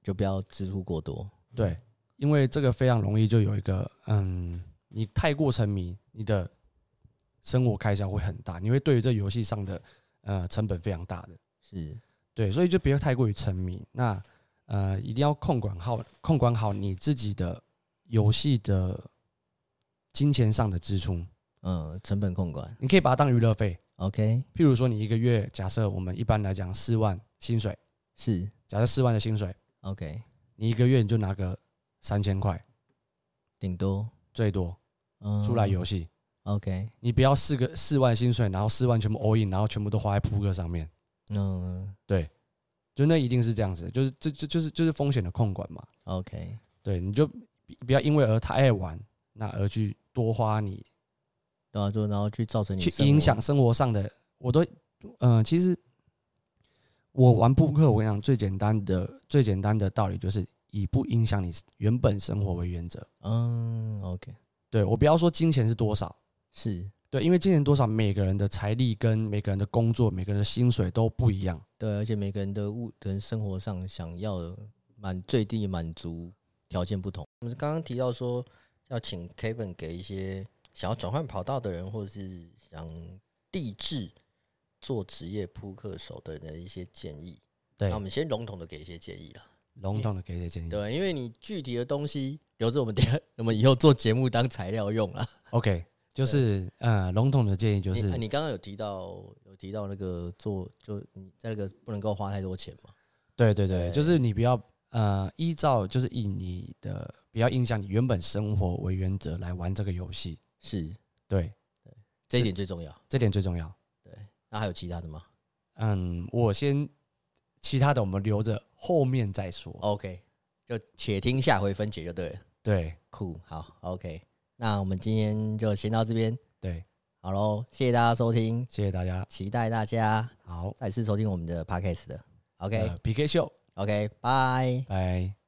就不要支出过多。对，因为这个非常容易就有一个，嗯，你太过沉迷，你的生活开销会很大，你会对于这游戏上的呃成本非常大的。是对，所以就不要太过于沉迷。那呃，一定要控管好控管好你自己的游戏的金钱上的支出。嗯，成本控管。你可以把它当娱乐费，OK，譬如说你一个月，假设我们一般来讲四万薪水，是假设四万的薪水，OK，你一个月你就拿个三千块顶多最多嗯出来游戏。OK，你不要四个四万薪水，然后四万全部 all in，然后全部都花在扑克上面，嗯。对。就那一定是这样子，就是这这就是就是风险的控管嘛。OK，对，你就不要因为而太爱玩，那而去多花你对啊，就然后去造成你去影响生活上的，我都嗯、呃其实我玩扑克，我跟你讲最简单的最简单的道理就是以不影响你原本生活为原则。嗯 OK 对我不要说金钱是多少，是对，因为今年多少，每个人的财力跟每个人的工作、每个人的薪水都不一样。对，而且每个人的物跟生活上想要的满最低满足条件不同。我们刚刚提到说要请 Kevin 给一些想要转换跑道的人，或者是想立志做职业扑克手的人的一些建议。对那我，们先笼统的给一些建议啦。笼统的给一些建议。对，因为你具体的东西留着我们等下我们以后做节目当材料用啦。OK，就是呃，笼统的建议就是，你刚刚有提到有提到那个做就你在那个不能够花太多钱嘛？对对对，对就是你不要呃依照就是以你的不要影响你原本生活为原则来玩这个游戏，是对，这一点最重要。这点最重要。对那还有其他的吗嗯，我先其他的我们留着后面再说。？OK，就且听下回分解就对了。对酷，好，OK，那我们今天就先到这边，对，好喽，谢谢大家收听，谢谢大家。期待大家好再次收听我们的 Podcast 的。，OK，PK、秀，拜。拜。